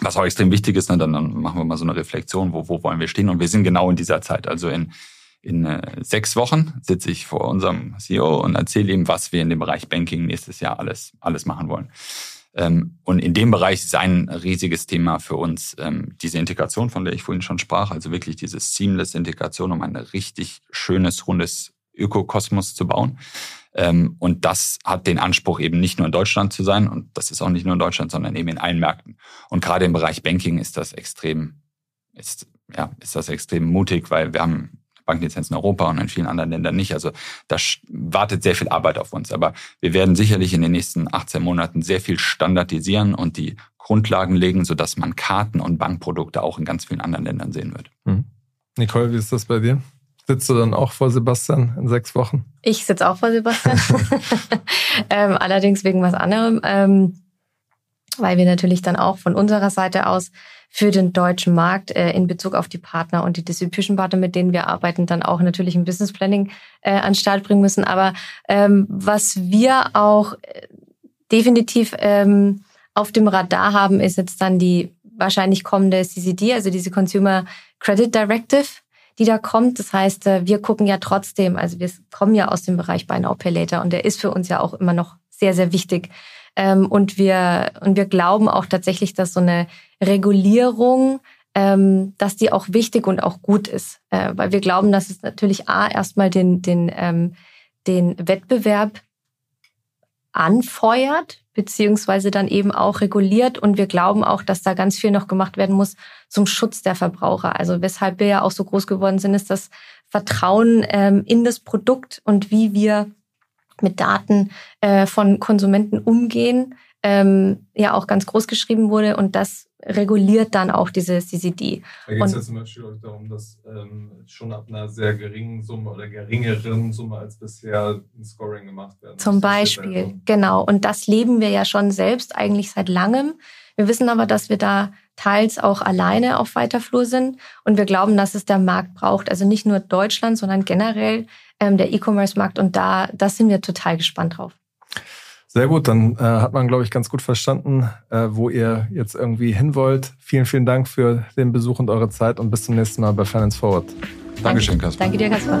was auch extrem wichtig ist, ne, dann, machen wir mal so eine Reflexion, wo, wo wollen wir stehen? Und wir sind genau in dieser Zeit. Also in, in äh, sechs Wochen sitze ich vor unserem CEO und erzähle ihm, was wir in dem Bereich Banking nächstes Jahr alles, alles machen wollen. Ähm, und in dem Bereich ist ein riesiges Thema für uns ähm, diese Integration, von der ich vorhin schon sprach, also wirklich diese seamless Integration, um ein richtig schönes, rundes Ökokosmos zu bauen. Ähm, und das hat den Anspruch, eben nicht nur in Deutschland zu sein. Und das ist auch nicht nur in Deutschland, sondern eben in allen Märkten. Und gerade im Bereich Banking ist das extrem, ist, ja, ist das extrem mutig, weil wir haben Banklizenz in Europa und in vielen anderen Ländern nicht. Also da wartet sehr viel Arbeit auf uns. Aber wir werden sicherlich in den nächsten 18 Monaten sehr viel standardisieren und die Grundlagen legen, sodass man Karten und Bankprodukte auch in ganz vielen anderen Ländern sehen wird. Hm. Nicole, wie ist das bei dir? Sitzt du dann auch vor Sebastian in sechs Wochen? Ich sitze auch vor Sebastian. [LAUGHS] ähm, allerdings wegen was anderem. Ähm, weil wir natürlich dann auch von unserer Seite aus für den deutschen Markt äh, in Bezug auf die Partner und die Distribution Partner, mit denen wir arbeiten, dann auch natürlich ein Business Planning äh, an Start bringen müssen. Aber ähm, was wir auch äh, definitiv ähm, auf dem Radar haben, ist jetzt dann die wahrscheinlich kommende CCD, also diese Consumer Credit Directive, die da kommt. Das heißt, äh, wir gucken ja trotzdem, also wir kommen ja aus dem Bereich Buy Now Pay Later und der ist für uns ja auch immer noch sehr, sehr wichtig Ähm, und, wir, und wir glauben auch tatsächlich, dass so eine Regulierung, ähm, dass die auch wichtig und auch gut ist. Äh, weil wir glauben, dass es natürlich A, erstmal den, den, ähm, den Wettbewerb anfeuert, beziehungsweise dann eben auch reguliert. Und wir glauben auch, dass da ganz viel noch gemacht werden muss zum Schutz der Verbraucher. Also weshalb wir ja auch so groß geworden sind, ist das Vertrauen ähm, in das Produkt und wie wir mit Daten äh, von Konsumenten umgehen, ähm, ja auch ganz groß geschrieben wurde. Und das reguliert dann auch diese CCD. Da geht es ja zum Beispiel auch darum, dass ähm, schon ab einer sehr geringen Summe oder geringeren Summe als bisher ein Scoring gemacht werden. Zum Beispiel, genau. Und das leben wir ja schon selbst eigentlich seit langem. Wir wissen aber, dass wir da teils auch alleine auf weiter Flur sind und wir glauben, dass es der Markt braucht. Also nicht nur Deutschland, sondern generell ähm, der E-Commerce-Markt und da, da sind wir total gespannt drauf. Sehr gut, dann äh, hat man, glaube ich, ganz gut verstanden, äh, wo ihr jetzt irgendwie hin wollt. Vielen, vielen Dank für den Besuch und eure Zeit und bis zum nächsten Mal bei Finance Forward. Dankeschön, Kaspar. Danke dir, Kaspar.